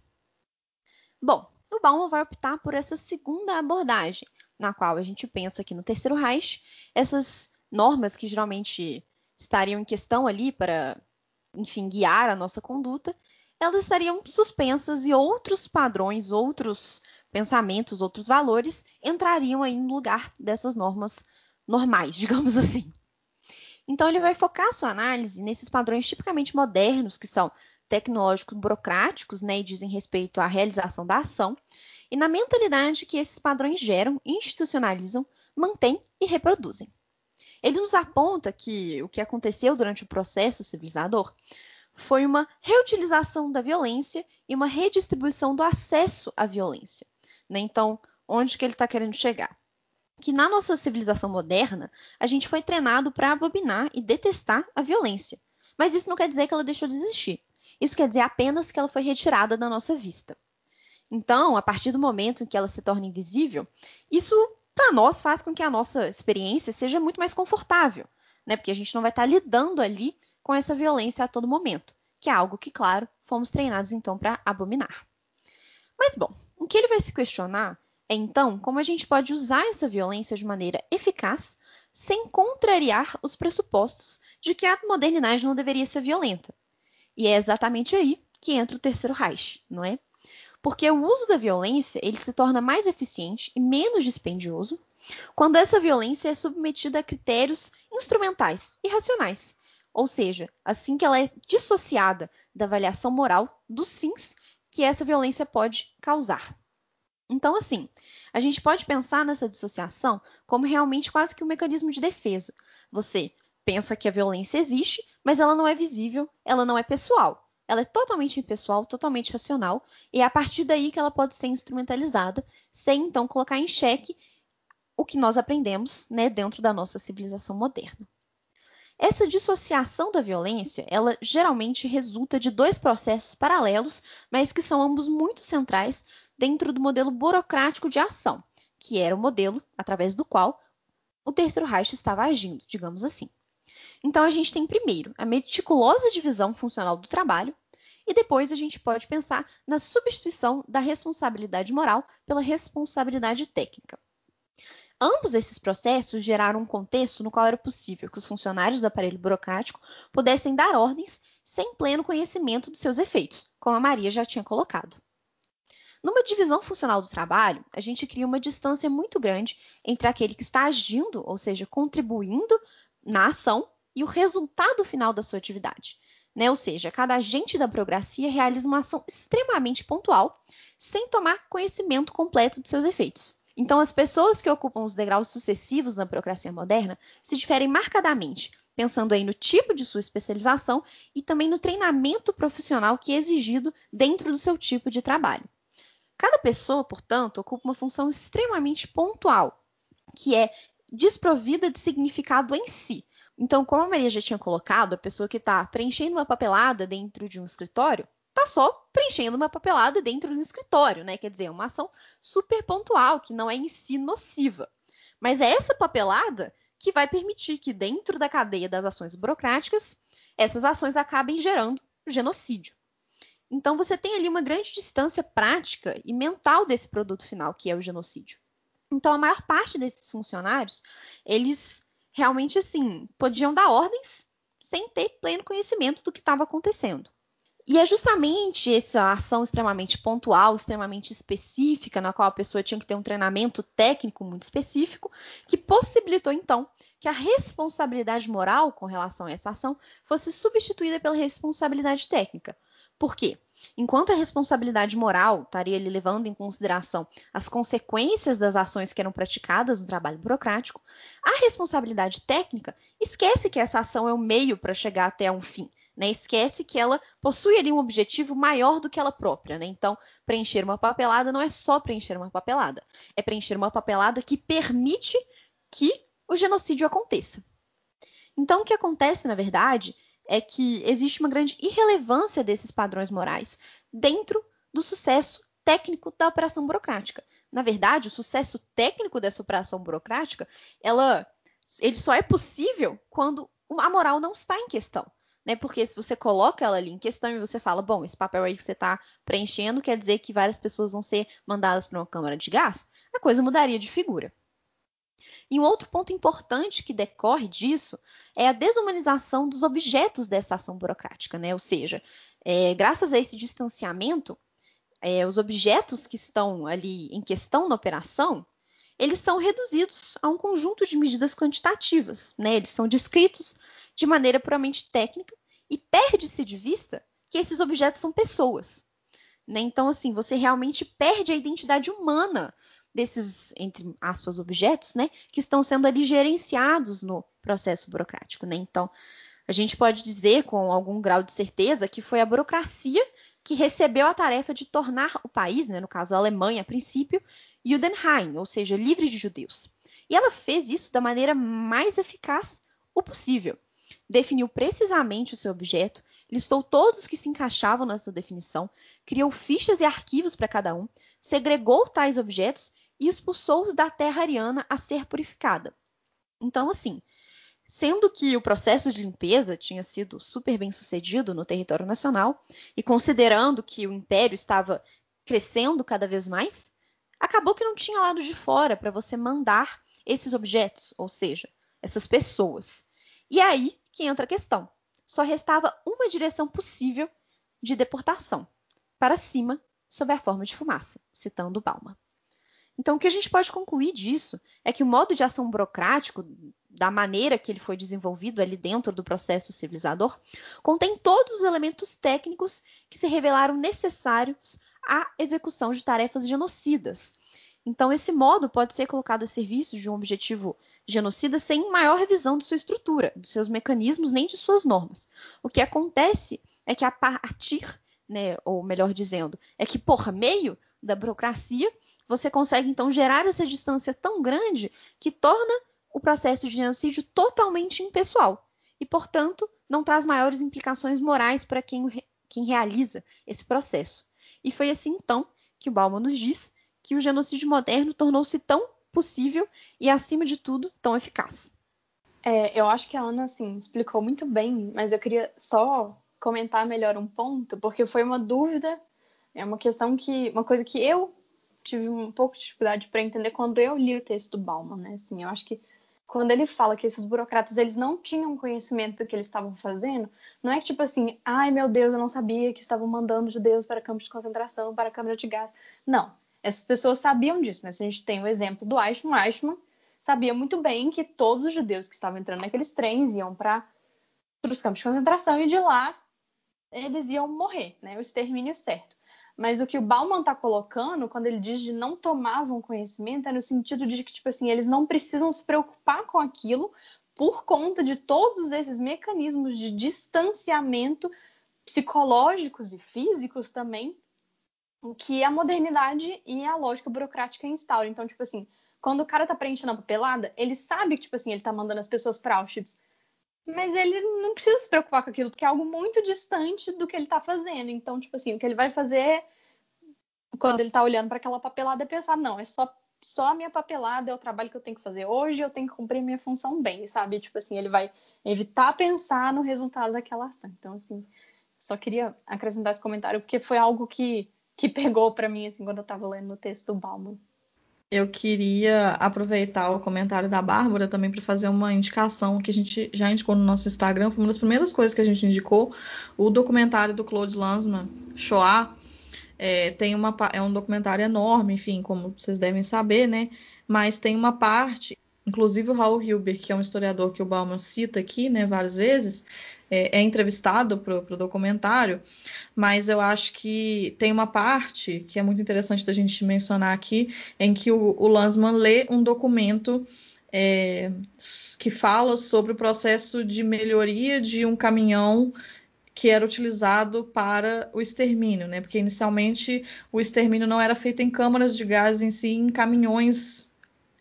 Bom, o Bauman vai optar por essa segunda abordagem, na qual a gente pensa que no terceiro Reich, essas normas que geralmente estariam em questão ali para, enfim, guiar a nossa conduta, elas estariam suspensas e outros padrões, outros pensamentos, outros valores entrariam aí no lugar dessas normas normais, [LAUGHS] digamos assim. Então ele vai focar sua análise nesses padrões tipicamente modernos, que são tecnológicos burocráticos, né, e dizem respeito à realização da ação, e na mentalidade que esses padrões geram, institucionalizam, mantêm e reproduzem. Ele nos aponta que o que aconteceu durante o processo civilizador foi uma reutilização da violência e uma redistribuição do acesso à violência. Né? Então, onde que ele está querendo chegar? Que na nossa civilização moderna, a gente foi treinado para abominar e detestar a violência. Mas isso não quer dizer que ela deixou de existir. Isso quer dizer apenas que ela foi retirada da nossa vista. Então, a partir do momento em que ela se torna invisível, isso para nós faz com que a nossa experiência seja muito mais confortável, né? Porque a gente não vai estar tá lidando ali com essa violência a todo momento, que é algo que, claro, fomos treinados então para abominar. Mas bom, o que ele vai se questionar é então como a gente pode usar essa violência de maneira eficaz sem contrariar os pressupostos de que a modernidade não deveria ser violenta. E é exatamente aí que entra o terceiro Reich, não é? porque o uso da violência ele se torna mais eficiente e menos dispendioso quando essa violência é submetida a critérios instrumentais e racionais, ou seja, assim que ela é dissociada da avaliação moral dos fins que essa violência pode causar. Então, assim, a gente pode pensar nessa dissociação como realmente quase que um mecanismo de defesa. Você pensa que a violência existe, mas ela não é visível, ela não é pessoal. Ela é totalmente impessoal, totalmente racional, e é a partir daí que ela pode ser instrumentalizada, sem então colocar em xeque o que nós aprendemos né, dentro da nossa civilização moderna. Essa dissociação da violência, ela geralmente resulta de dois processos paralelos, mas que são ambos muito centrais dentro do modelo burocrático de ação, que era o modelo através do qual o Terceiro Reich estava agindo, digamos assim. Então, a gente tem primeiro a meticulosa divisão funcional do trabalho, e depois a gente pode pensar na substituição da responsabilidade moral pela responsabilidade técnica. Ambos esses processos geraram um contexto no qual era possível que os funcionários do aparelho burocrático pudessem dar ordens sem pleno conhecimento dos seus efeitos, como a Maria já tinha colocado. Numa divisão funcional do trabalho, a gente cria uma distância muito grande entre aquele que está agindo, ou seja, contribuindo na ação, e o resultado final da sua atividade. Né? Ou seja, cada agente da burocracia realiza uma ação extremamente pontual, sem tomar conhecimento completo de seus efeitos. Então, as pessoas que ocupam os degraus sucessivos na burocracia moderna se diferem marcadamente, pensando aí no tipo de sua especialização e também no treinamento profissional que é exigido dentro do seu tipo de trabalho. Cada pessoa, portanto, ocupa uma função extremamente pontual, que é desprovida de significado em si, então, como a Maria já tinha colocado, a pessoa que está preenchendo uma papelada dentro de um escritório está só preenchendo uma papelada dentro de um escritório, né? Quer dizer, é uma ação super pontual, que não é em si nociva. Mas é essa papelada que vai permitir que, dentro da cadeia das ações burocráticas, essas ações acabem gerando genocídio. Então, você tem ali uma grande distância prática e mental desse produto final, que é o genocídio. Então, a maior parte desses funcionários, eles realmente assim, podiam dar ordens sem ter pleno conhecimento do que estava acontecendo. E é justamente essa ação extremamente pontual, extremamente específica, na qual a pessoa tinha que ter um treinamento técnico muito específico, que possibilitou então que a responsabilidade moral com relação a essa ação fosse substituída pela responsabilidade técnica. Por quê? Enquanto a responsabilidade moral estaria ali levando em consideração as consequências das ações que eram praticadas no trabalho burocrático, a responsabilidade técnica esquece que essa ação é o um meio para chegar até um fim. Né? Esquece que ela possui ali um objetivo maior do que ela própria. Né? Então, preencher uma papelada não é só preencher uma papelada, é preencher uma papelada que permite que o genocídio aconteça. Então, o que acontece, na verdade, é que existe uma grande irrelevância desses padrões morais dentro do sucesso técnico da operação burocrática. Na verdade, o sucesso técnico dessa operação burocrática, ela, ele só é possível quando a moral não está em questão. Né? Porque se você coloca ela ali em questão e você fala, bom, esse papel aí que você está preenchendo quer dizer que várias pessoas vão ser mandadas para uma câmara de gás, a coisa mudaria de figura. E um outro ponto importante que decorre disso é a desumanização dos objetos dessa ação burocrática, né? Ou seja, é, graças a esse distanciamento, é, os objetos que estão ali em questão na operação, eles são reduzidos a um conjunto de medidas quantitativas, né? Eles são descritos de maneira puramente técnica e perde-se de vista que esses objetos são pessoas. Né? Então, assim, você realmente perde a identidade humana desses, entre aspas, objetos, né, que estão sendo ali gerenciados no processo burocrático. Né? Então, a gente pode dizer com algum grau de certeza que foi a burocracia que recebeu a tarefa de tornar o país, né, no caso a Alemanha a princípio, Judenheim, ou seja, livre de judeus. E ela fez isso da maneira mais eficaz o possível. Definiu precisamente o seu objeto, listou todos os que se encaixavam nessa definição, criou fichas e arquivos para cada um, segregou tais objetos e expulsou-os da terra ariana a ser purificada. Então, assim, sendo que o processo de limpeza tinha sido super bem sucedido no território nacional, e considerando que o império estava crescendo cada vez mais, acabou que não tinha lado de fora para você mandar esses objetos, ou seja, essas pessoas. E é aí que entra a questão. Só restava uma direção possível de deportação, para cima, sob a forma de fumaça, citando Bauman. Então, o que a gente pode concluir disso é que o modo de ação burocrático, da maneira que ele foi desenvolvido ali dentro do processo civilizador, contém todos os elementos técnicos que se revelaram necessários à execução de tarefas genocidas. Então, esse modo pode ser colocado a serviço de um objetivo genocida sem maior revisão de sua estrutura, dos seus mecanismos, nem de suas normas. O que acontece é que a partir, né, ou melhor dizendo, é que por meio da burocracia, você consegue então gerar essa distância tão grande que torna o processo de genocídio totalmente impessoal e, portanto, não traz maiores implicações morais para quem, quem realiza esse processo. E foi assim então que o Bauman nos diz que o genocídio moderno tornou-se tão possível e, acima de tudo, tão eficaz. É, eu acho que a Ana assim, explicou muito bem, mas eu queria só comentar melhor um ponto, porque foi uma dúvida, é uma questão que, uma coisa que eu tive um pouco de dificuldade para entender quando eu li o texto do Bauman, né? Assim, eu acho que quando ele fala que esses burocratas eles não tinham conhecimento do que eles estavam fazendo, não é que tipo assim, ai meu Deus, eu não sabia que estavam mandando judeus para campos de concentração, para câmara de gás. Não, essas pessoas sabiam disso, né? Se a gente tem o exemplo do Eichmann, Eichmann sabia muito bem que todos os judeus que estavam entrando naqueles trens iam para os campos de concentração e de lá eles iam morrer, né? O extermínio certo. Mas o que o Bauman está colocando, quando ele diz de não tomavam conhecimento, é no sentido de que, tipo assim, eles não precisam se preocupar com aquilo por conta de todos esses mecanismos de distanciamento psicológicos e físicos também que a modernidade e a lógica burocrática instauram. Então, tipo assim, quando o cara tá preenchendo a papelada, ele sabe que, tipo assim, ele tá mandando as pessoas para Auschwitz. Mas ele não precisa se preocupar com aquilo, porque é algo muito distante do que ele tá fazendo. Então, tipo assim, o que ele vai fazer quando ele tá olhando para aquela papelada é pensar, não, é só só a minha papelada é o trabalho que eu tenho que fazer hoje, eu tenho que cumprir minha função bem, sabe? Tipo assim, ele vai evitar pensar no resultado daquela ação. Então, assim, só queria acrescentar esse comentário, porque foi algo que, que pegou para mim, assim, quando eu tava lendo o texto do Bauman. Eu queria aproveitar o comentário da Bárbara também para fazer uma indicação que a gente já indicou no nosso Instagram. Foi uma das primeiras coisas que a gente indicou. O documentário do Claude Lanzmann, Shoah. É, tem uma, é um documentário enorme, enfim, como vocês devem saber, né? Mas tem uma parte, inclusive o Raul Hilber, que é um historiador que o Bauman cita aqui, né, várias vezes, é, é entrevistado para o documentário, mas eu acho que tem uma parte que é muito interessante da gente mencionar aqui, em que o, o Lansman lê um documento é, que fala sobre o processo de melhoria de um caminhão que era utilizado para o extermínio, né? Porque inicialmente o extermínio não era feito em câmaras de gás em si, em caminhões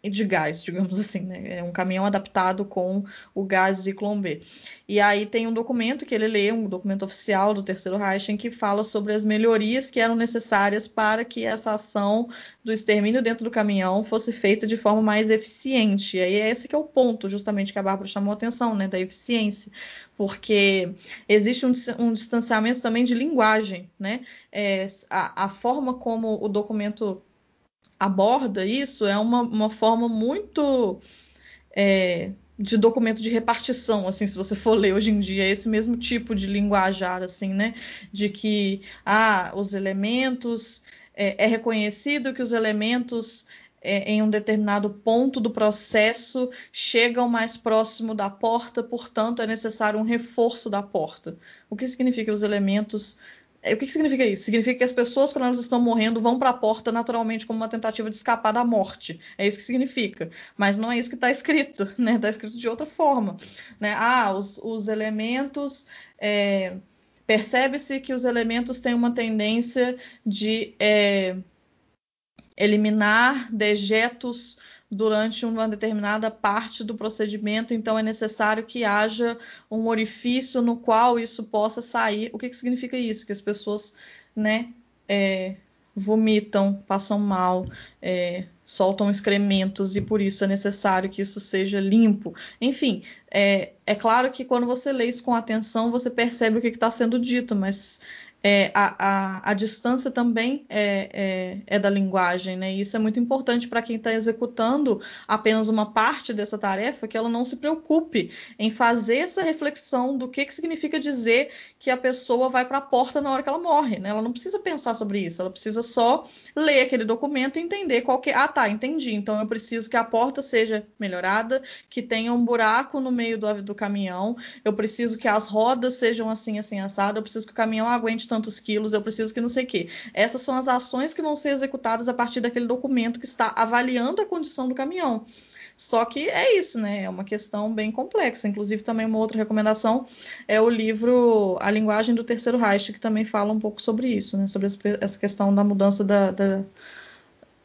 de gás, digamos [LAUGHS] assim, né? É um caminhão adaptado com o gás Zyklon B. E aí tem um documento que ele lê, um documento oficial do Terceiro Reich, em que fala sobre as melhorias que eram necessárias para que essa ação do extermínio dentro do caminhão fosse feita de forma mais eficiente. E aí é esse que é o ponto, justamente, que a Bárbara chamou a atenção, né? Da eficiência. Porque existe um, um distanciamento também de linguagem, né? É, a, a forma como o documento aborda isso é uma, uma forma muito é, de documento de repartição, assim, se você for ler hoje em dia, é esse mesmo tipo de linguajar, assim, né? De que ah, os elementos é, é reconhecido que os elementos é, em um determinado ponto do processo chegam mais próximo da porta, portanto é necessário um reforço da porta. O que significa os elementos o que, que, significa isso? Significa que as pessoas, quando elas estão morrendo, vão para a porta naturalmente como uma tentativa de escapar da morte. É isso que significa. Mas não é isso que está escrito, [LAUGHS] né? Está escrito de outra forma. Né? Ah, os, os elementos. É, Percebe-se que os elementos têm uma tendência de é, eliminar dejetos durante uma determinada parte do procedimento, então é necessário que haja um orifício no qual isso possa sair. O que, que significa isso? Que as pessoas, né, é, vomitam, passam mal, é, soltam excrementos e por isso é necessário que isso seja limpo. Enfim, é, é claro que quando você lê isso com atenção, você percebe o que está sendo dito, mas é, a, a, a, distância também é, é, é, da linguagem, né? E isso é muito importante para quem está executando apenas uma parte dessa tarefa, que ela não se preocupe em fazer essa reflexão do que, que significa dizer que a pessoa vai para a porta na hora que ela morre, né? Ela não precisa pensar sobre isso, ela precisa só ler aquele documento e entender qual que. Ah, tá, entendi. Então eu preciso que a porta seja melhorada, que tenha um buraco no meio do, do caminhão, eu preciso que as rodas sejam assim, assim, assado, eu preciso que o caminhão aguente tantos quilos, eu preciso que não sei o quê. Essas são as ações que vão ser executadas a partir daquele documento que está avaliando a condição do caminhão. Só que é isso, né? É uma questão bem complexa. Inclusive, também uma outra recomendação é o livro A Linguagem do Terceiro Reich, que também fala um pouco sobre isso, né? Sobre essa questão da mudança da, da,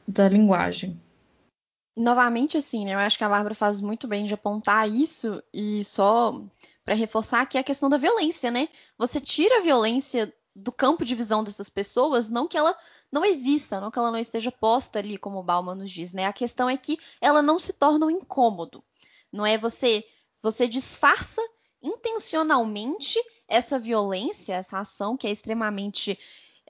da linguagem. Novamente, assim, né? Eu acho que a Bárbara faz muito bem de apontar isso e só para reforçar que é a questão da violência, né? Você tira a violência do campo de visão dessas pessoas, não que ela não exista, não que ela não esteja posta ali, como o Bauman nos diz, né? A questão é que ela não se torna um incômodo. Não é você você disfarça intencionalmente essa violência, essa ação que é extremamente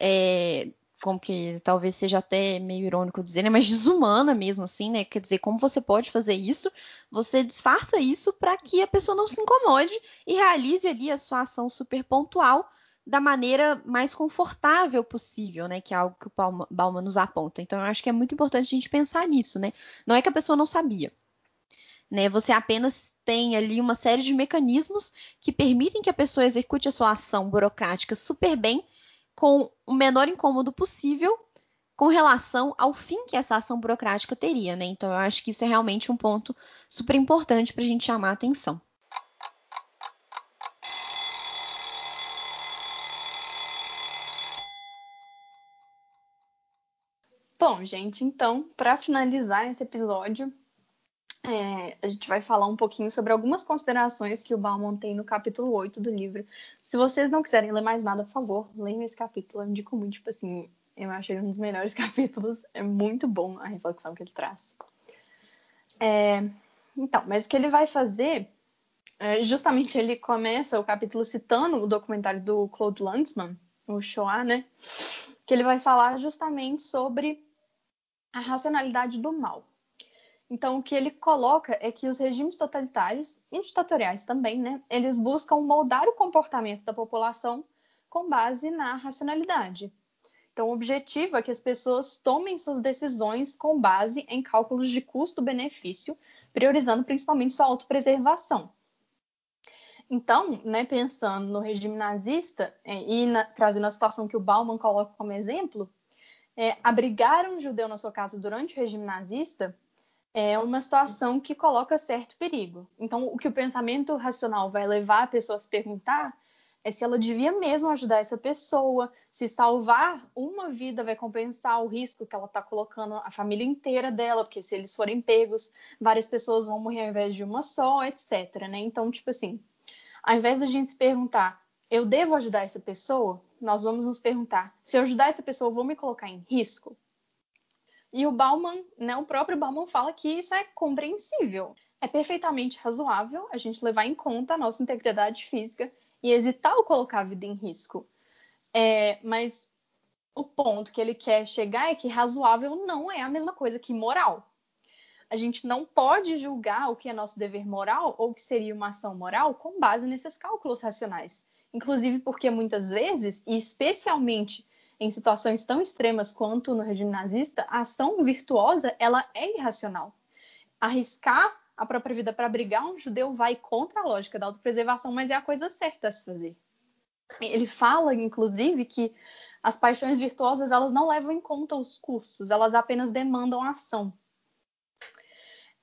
é, como que talvez seja até meio irônico dizer, né, mas desumana mesmo assim, né? Quer dizer, como você pode fazer isso? Você disfarça isso para que a pessoa não se incomode e realize ali a sua ação super pontual da maneira mais confortável possível, né? Que é algo que o Bauman nos aponta. Então, eu acho que é muito importante a gente pensar nisso, né? Não é que a pessoa não sabia, né? Você apenas tem ali uma série de mecanismos que permitem que a pessoa execute a sua ação burocrática super bem, com o menor incômodo possível, com relação ao fim que essa ação burocrática teria, né? Então, eu acho que isso é realmente um ponto super importante para a gente chamar a atenção. Bom, gente, então, para finalizar esse episódio, é, a gente vai falar um pouquinho sobre algumas considerações que o Bauman tem no capítulo 8 do livro. Se vocês não quiserem ler mais nada, por favor, leiam esse capítulo. Eu indico muito, tipo assim, eu achei um dos melhores [LAUGHS] capítulos. É muito bom a reflexão que ele traz. É, então, mas o que ele vai fazer, é, justamente ele começa o capítulo citando o documentário do Claude Lanzmann, o Shoah, né? Que ele vai falar justamente sobre a racionalidade do mal. Então, o que ele coloca é que os regimes totalitários e ditatoriais também, né, eles buscam moldar o comportamento da população com base na racionalidade. Então, o objetivo é que as pessoas tomem suas decisões com base em cálculos de custo-benefício, priorizando principalmente sua autopreservação. Então, né, pensando no regime nazista é, e na, trazendo a situação que o Bauman coloca como exemplo, é, abrigar um judeu na sua casa durante o regime nazista é uma situação que coloca certo perigo. Então, o que o pensamento racional vai levar a pessoa a se perguntar é se ela devia mesmo ajudar essa pessoa, se salvar uma vida vai compensar o risco que ela está colocando a família inteira dela, porque se eles forem pegos, várias pessoas vão morrer ao invés de uma só, etc. Né? Então, tipo assim, ao invés da gente se perguntar, eu devo ajudar essa pessoa? Nós vamos nos perguntar, se eu ajudar essa pessoa, eu vou me colocar em risco? E o Bauman, né, o próprio Bauman fala que isso é compreensível. É perfeitamente razoável a gente levar em conta a nossa integridade física e hesitar ao colocar a vida em risco. É, mas o ponto que ele quer chegar é que razoável não é a mesma coisa que moral. A gente não pode julgar o que é nosso dever moral ou o que seria uma ação moral com base nesses cálculos racionais. Inclusive porque muitas vezes, e especialmente em situações tão extremas quanto no regime nazista, a ação virtuosa ela é irracional. Arriscar a própria vida para abrigar um judeu vai contra a lógica da autopreservação, mas é a coisa certa a se fazer. Ele fala, inclusive, que as paixões virtuosas elas não levam em conta os custos, elas apenas demandam ação.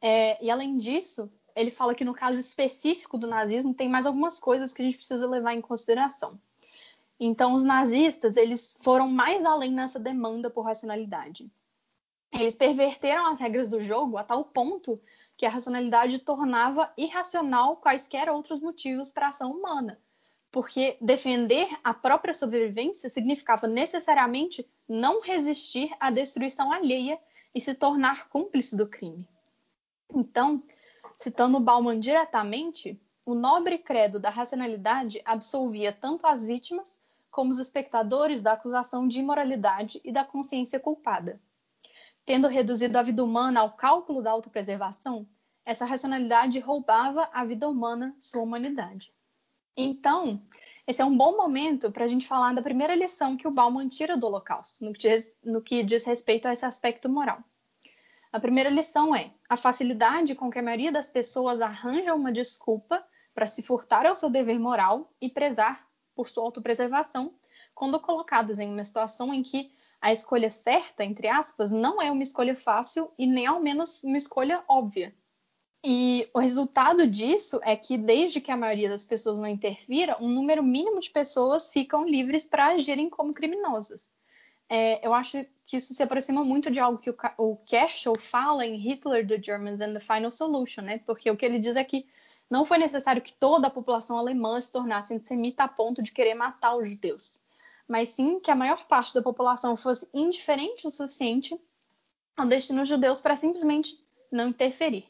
É, e além disso, ele fala que no caso específico do nazismo tem mais algumas coisas que a gente precisa levar em consideração. Então, os nazistas eles foram mais além nessa demanda por racionalidade. Eles perverteram as regras do jogo a tal ponto que a racionalidade tornava irracional quaisquer outros motivos para a ação humana, porque defender a própria sobrevivência significava necessariamente não resistir à destruição alheia e se tornar cúmplice do crime. Então, citando Bauman diretamente, o nobre credo da racionalidade absolvia tanto as vítimas como os espectadores da acusação de imoralidade e da consciência culpada. Tendo reduzido a vida humana ao cálculo da autopreservação, essa racionalidade roubava a vida humana, sua humanidade. Então, esse é um bom momento para a gente falar da primeira lição que o Bauman tira do Holocausto, no que, diz, no que diz respeito a esse aspecto moral. A primeira lição é a facilidade com que a maioria das pessoas arranja uma desculpa para se furtar ao seu dever moral e prezar por sua autopreservação, quando colocadas em uma situação em que a escolha certa, entre aspas, não é uma escolha fácil e nem ao menos uma escolha óbvia. E o resultado disso é que, desde que a maioria das pessoas não interfira, um número mínimo de pessoas ficam livres para agirem como criminosas. É, eu acho que isso se aproxima muito de algo que o, o Kershaw fala em Hitler, The Germans and the Final Solution, né? Porque o que ele diz é que não foi necessário que toda a população alemã se tornasse antissemita a ponto de querer matar os judeus mas sim que a maior parte da população fosse indiferente o suficiente ao destino dos judeus para simplesmente não interferir.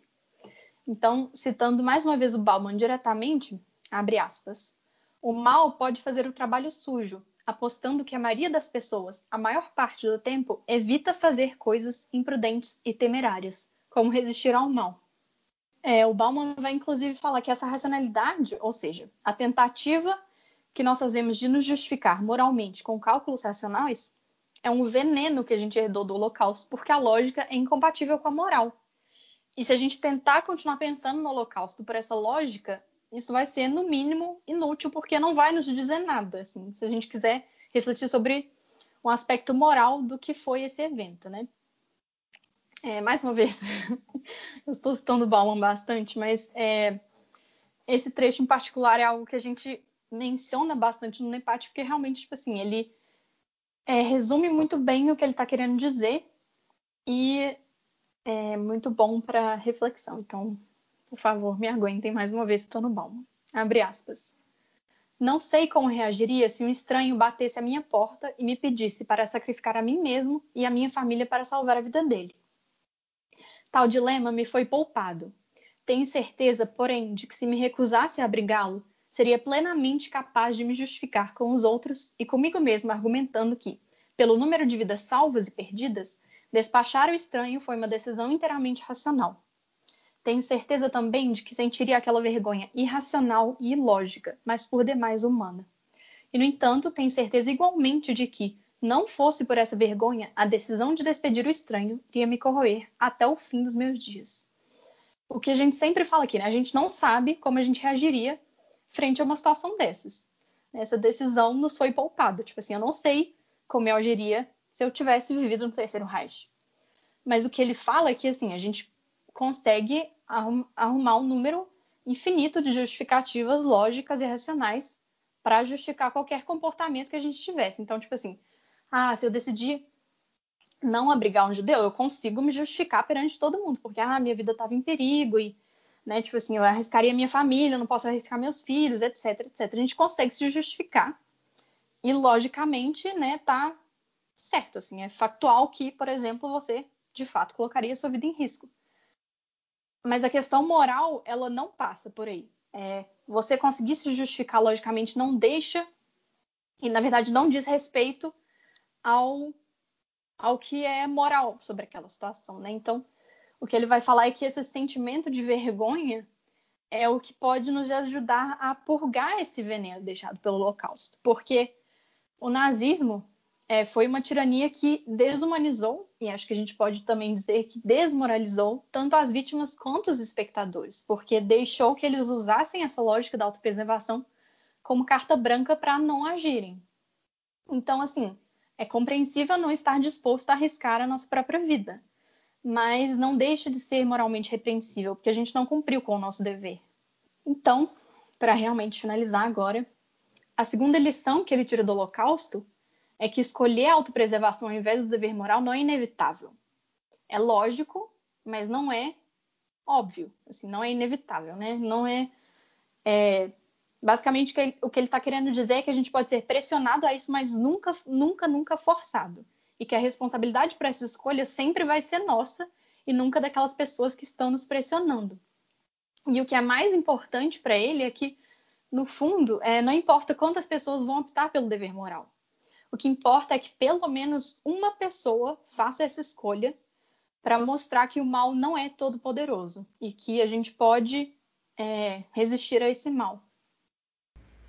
Então, citando mais uma vez o Bauman diretamente, abre aspas, o mal pode fazer o trabalho sujo, apostando que a maioria das pessoas, a maior parte do tempo, evita fazer coisas imprudentes e temerárias, como resistir ao mal. É, o Bauman vai inclusive falar que essa racionalidade, ou seja, a tentativa que nós fazemos de nos justificar moralmente com cálculos racionais é um veneno que a gente herdou do Holocausto, porque a lógica é incompatível com a moral. E se a gente tentar continuar pensando no Holocausto por essa lógica, isso vai ser, no mínimo, inútil, porque não vai nos dizer nada. Assim, se a gente quiser refletir sobre um aspecto moral do que foi esse evento, né? É, mais uma vez, [LAUGHS] eu estou citando Bauman bastante, mas é, esse trecho em particular é algo que a gente menciona bastante no empate, porque realmente, tipo assim, ele é, resume muito bem o que ele está querendo dizer e é muito bom para reflexão. Então, por favor, me aguentem mais uma vez, estou no bom. Abre aspas. Não sei como reagiria se um estranho batesse à minha porta e me pedisse para sacrificar a mim mesmo e a minha família para salvar a vida dele. Tal dilema me foi poupado. Tenho certeza, porém, de que se me recusasse a abrigá-lo, seria plenamente capaz de me justificar com os outros e comigo mesma argumentando que, pelo número de vidas salvas e perdidas, despachar o estranho foi uma decisão inteiramente racional. Tenho certeza também de que sentiria aquela vergonha irracional e ilógica, mas por demais humana. E, no entanto, tenho certeza igualmente de que, não fosse por essa vergonha, a decisão de despedir o estranho iria me corroer até o fim dos meus dias. O que a gente sempre fala aqui, né? A gente não sabe como a gente reagiria frente a uma situação dessas. Essa decisão nos foi poupada. Tipo assim, eu não sei como eu agiria se eu tivesse vivido no terceiro Reich. Mas o que ele fala é que assim, a gente consegue arrumar um número infinito de justificativas lógicas e racionais para justificar qualquer comportamento que a gente tivesse. Então, tipo assim, ah, se eu decidir não abrigar um judeu, eu consigo me justificar perante todo mundo, porque ah, minha vida estava em perigo e, né, tipo assim, eu arriscaria minha família, eu não posso arriscar meus filhos, etc, etc. A gente consegue se justificar e logicamente, né, tá certo, assim, é factual que, por exemplo, você de fato colocaria sua vida em risco. Mas a questão moral, ela não passa por aí. É, você conseguir se justificar logicamente não deixa e na verdade não diz respeito ao ao que é moral sobre aquela situação, né? Então, o que ele vai falar é que esse sentimento de vergonha é o que pode nos ajudar a purgar esse veneno deixado pelo Holocausto, porque o nazismo é, foi uma tirania que desumanizou e acho que a gente pode também dizer que desmoralizou tanto as vítimas quanto os espectadores, porque deixou que eles usassem essa lógica da autopreservação como carta branca para não agirem. Então, assim, é compreensível não estar disposto a arriscar a nossa própria vida, mas não deixa de ser moralmente repreensível, porque a gente não cumpriu com o nosso dever. Então, para realmente finalizar agora, a segunda lição que ele tira do Holocausto é que escolher a autopreservação ao invés do dever moral não é inevitável. É lógico, mas não é óbvio, assim, não é inevitável, né? Não é, é Basicamente, o que ele está querendo dizer é que a gente pode ser pressionado a isso, mas nunca, nunca, nunca forçado. E que a responsabilidade por essa escolha sempre vai ser nossa e nunca daquelas pessoas que estão nos pressionando. E o que é mais importante para ele é que, no fundo, é, não importa quantas pessoas vão optar pelo dever moral. O que importa é que pelo menos uma pessoa faça essa escolha para mostrar que o mal não é todo poderoso e que a gente pode é, resistir a esse mal.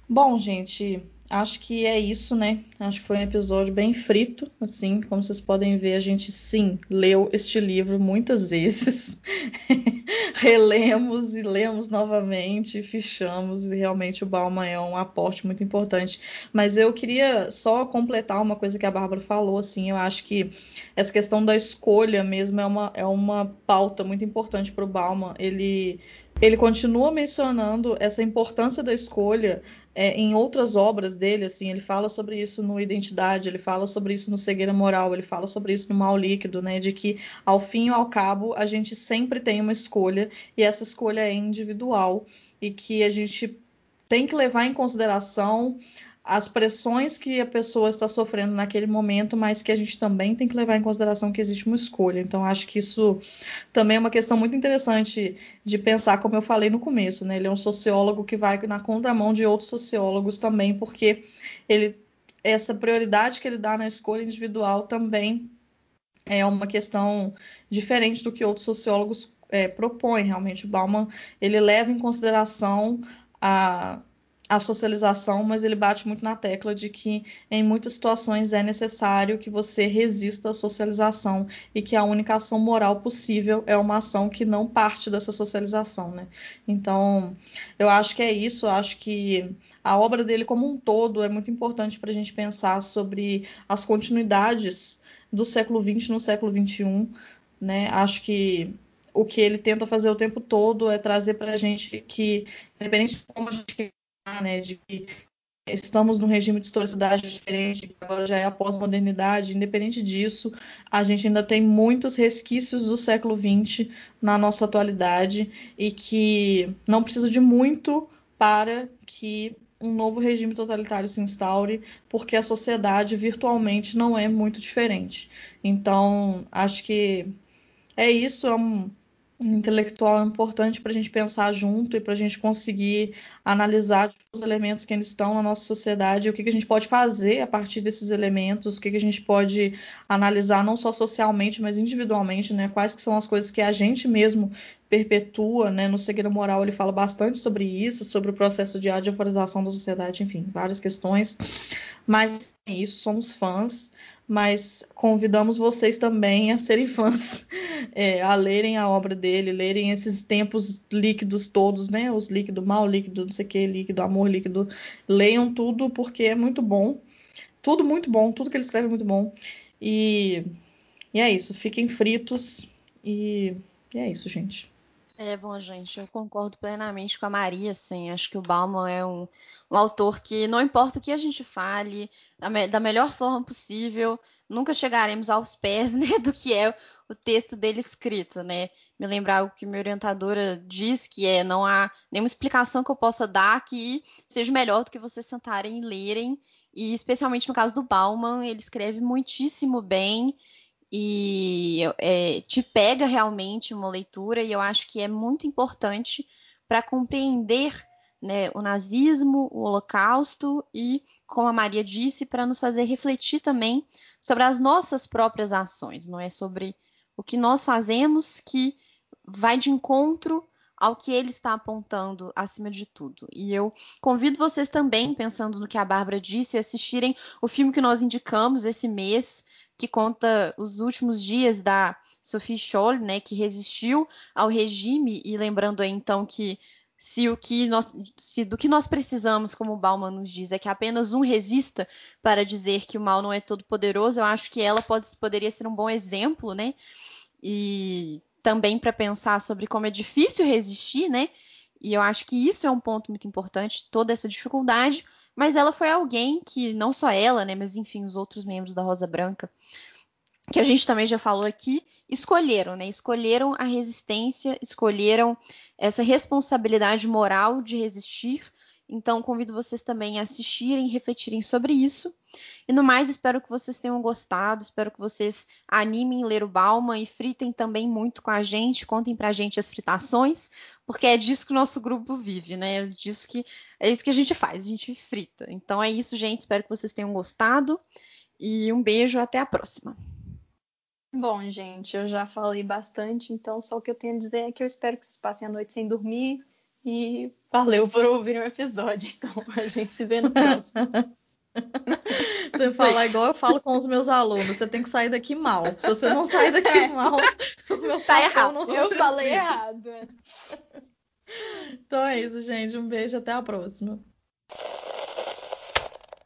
Bom, gente, acho que é isso, né? Acho que foi um episódio bem frito, assim, como vocês podem ver, a gente sim leu este livro muitas [LAUGHS] vezes, [LAUGHS] relemos e lemos novamente, fichamos, e realmente o Bauman é um aporte muito importante. Mas eu queria só completar uma coisa que a Bárbara falou, assim, eu acho que essa questão da escolha mesmo é uma, é uma pauta muito importante para o Bauman. Ele ele continua mencionando essa importância da escolha é, em outras obras dele, assim, ele fala sobre isso no Identidade, ele fala sobre isso no Cegueira Moral, ele fala sobre isso no Mal Líquido, né, de que ao fim e ao cabo a gente sempre tem uma escolha e essa escolha é individual e que a gente tem que levar em consideração as pressões que a pessoa está sofrendo naquele momento, mas que a gente também tem que levar em consideração que existe uma escolha. Então, acho que isso também é uma questão muito interessante de pensar, como eu falei no começo, né? Ele é um sociólogo que vai na contramão de outros sociólogos também, porque ele essa prioridade que ele dá na escolha individual também é uma questão diferente do que outros sociólogos é, propõem. Realmente, o Bauman ele leva em consideração a a socialização, mas ele bate muito na tecla de que em muitas situações é necessário que você resista à socialização e que a única ação moral possível é uma ação que não parte dessa socialização, né? Então, eu acho que é isso, eu acho que a obra dele como um todo é muito importante para a gente pensar sobre as continuidades do século XX no século XXI, né? Acho que o que ele tenta fazer o tempo todo é trazer para a gente que, independente de como a gente né, de que estamos num regime de historicidade diferente, que agora já é a pós-modernidade, independente disso, a gente ainda tem muitos resquícios do século XX na nossa atualidade e que não precisa de muito para que um novo regime totalitário se instaure, porque a sociedade virtualmente não é muito diferente. Então, acho que é isso, é um, intelectual é importante para a gente pensar junto e para a gente conseguir analisar os elementos que eles estão na nossa sociedade o que, que a gente pode fazer a partir desses elementos, o que, que a gente pode analisar não só socialmente, mas individualmente, né? Quais que são as coisas que a gente mesmo perpetua, né? No Segredo Moral ele fala bastante sobre isso, sobre o processo de adiaforização da sociedade, enfim, várias questões. Mas é isso, somos fãs mas convidamos vocês também a serem [LAUGHS] fãs, é, a lerem a obra dele, lerem esses tempos líquidos todos, né? Os líquido mal, líquido não sei o que, líquido amor, líquido. Leiam tudo porque é muito bom. Tudo muito bom, tudo que ele escreve é muito bom. E, e é isso, fiquem fritos e, e é isso, gente. É, bom, gente, eu concordo plenamente com a Maria, assim, acho que o Bauman é um, um autor que não importa o que a gente fale, da, me da, melhor forma possível, nunca chegaremos aos pés, [LAUGHS] né, do que é o texto dele escrito, né? Me lembrar o que minha orientadora diz, que é não há nenhuma explicação que eu possa dar que seja melhor do que vocês sentarem e lerem, e especialmente no caso do Bauman, ele escreve muitíssimo bem, e é, te pega realmente uma leitura, e eu acho que é muito importante para compreender né, o nazismo, o holocausto e, como a Maria disse, para nos fazer refletir também sobre as nossas próprias ações, não é sobre o que nós fazemos que vai de encontro ao que ele está apontando acima de tudo. E eu convido vocês também, pensando no que a Bárbara disse, a assistirem o filme que nós indicamos esse mês, que conta os últimos dias da Sophie Scholl, né, que resistiu ao regime, e lembrando aí então que se o que nós, se do que nós precisamos, como Bauman nos diz, é que apenas um resista para dizer que o mal não é todo poderoso, eu acho que ela pode, poderia ser um bom exemplo, né? E também para pensar sobre como é difícil resistir, né? E eu acho que isso é um ponto muito importante, toda essa dificuldade, mas ela foi alguém que, não só ela, né, mas enfim, os outros membros da Rosa Branca, que a gente também já falou aqui, escolheram, né? Escolheram a resistência, escolheram essa responsabilidade moral de resistir. Então, convido vocês também a assistirem, refletirem sobre isso. E no mais, espero que vocês tenham gostado, espero que vocês animem ler o Balma e fritem também muito com a gente, contem pra gente as fritações, porque é disso que o nosso grupo vive, né? É disso que é isso que a gente faz, a gente frita. Então é isso, gente, espero que vocês tenham gostado e um beijo, até a próxima. Bom, gente, eu já falei bastante, então só o que eu tenho a dizer é que eu espero que vocês passem a noite sem dormir e valeu por ouvir o episódio. Então a gente se vê no próximo. [LAUGHS] Você falar igual eu falo com os meus alunos, você tem que sair daqui mal. Se você não sair daqui é. mal, [LAUGHS] o meu tá errado. Não eu falei errado. [LAUGHS] Então é isso, gente. Um beijo, até a próxima.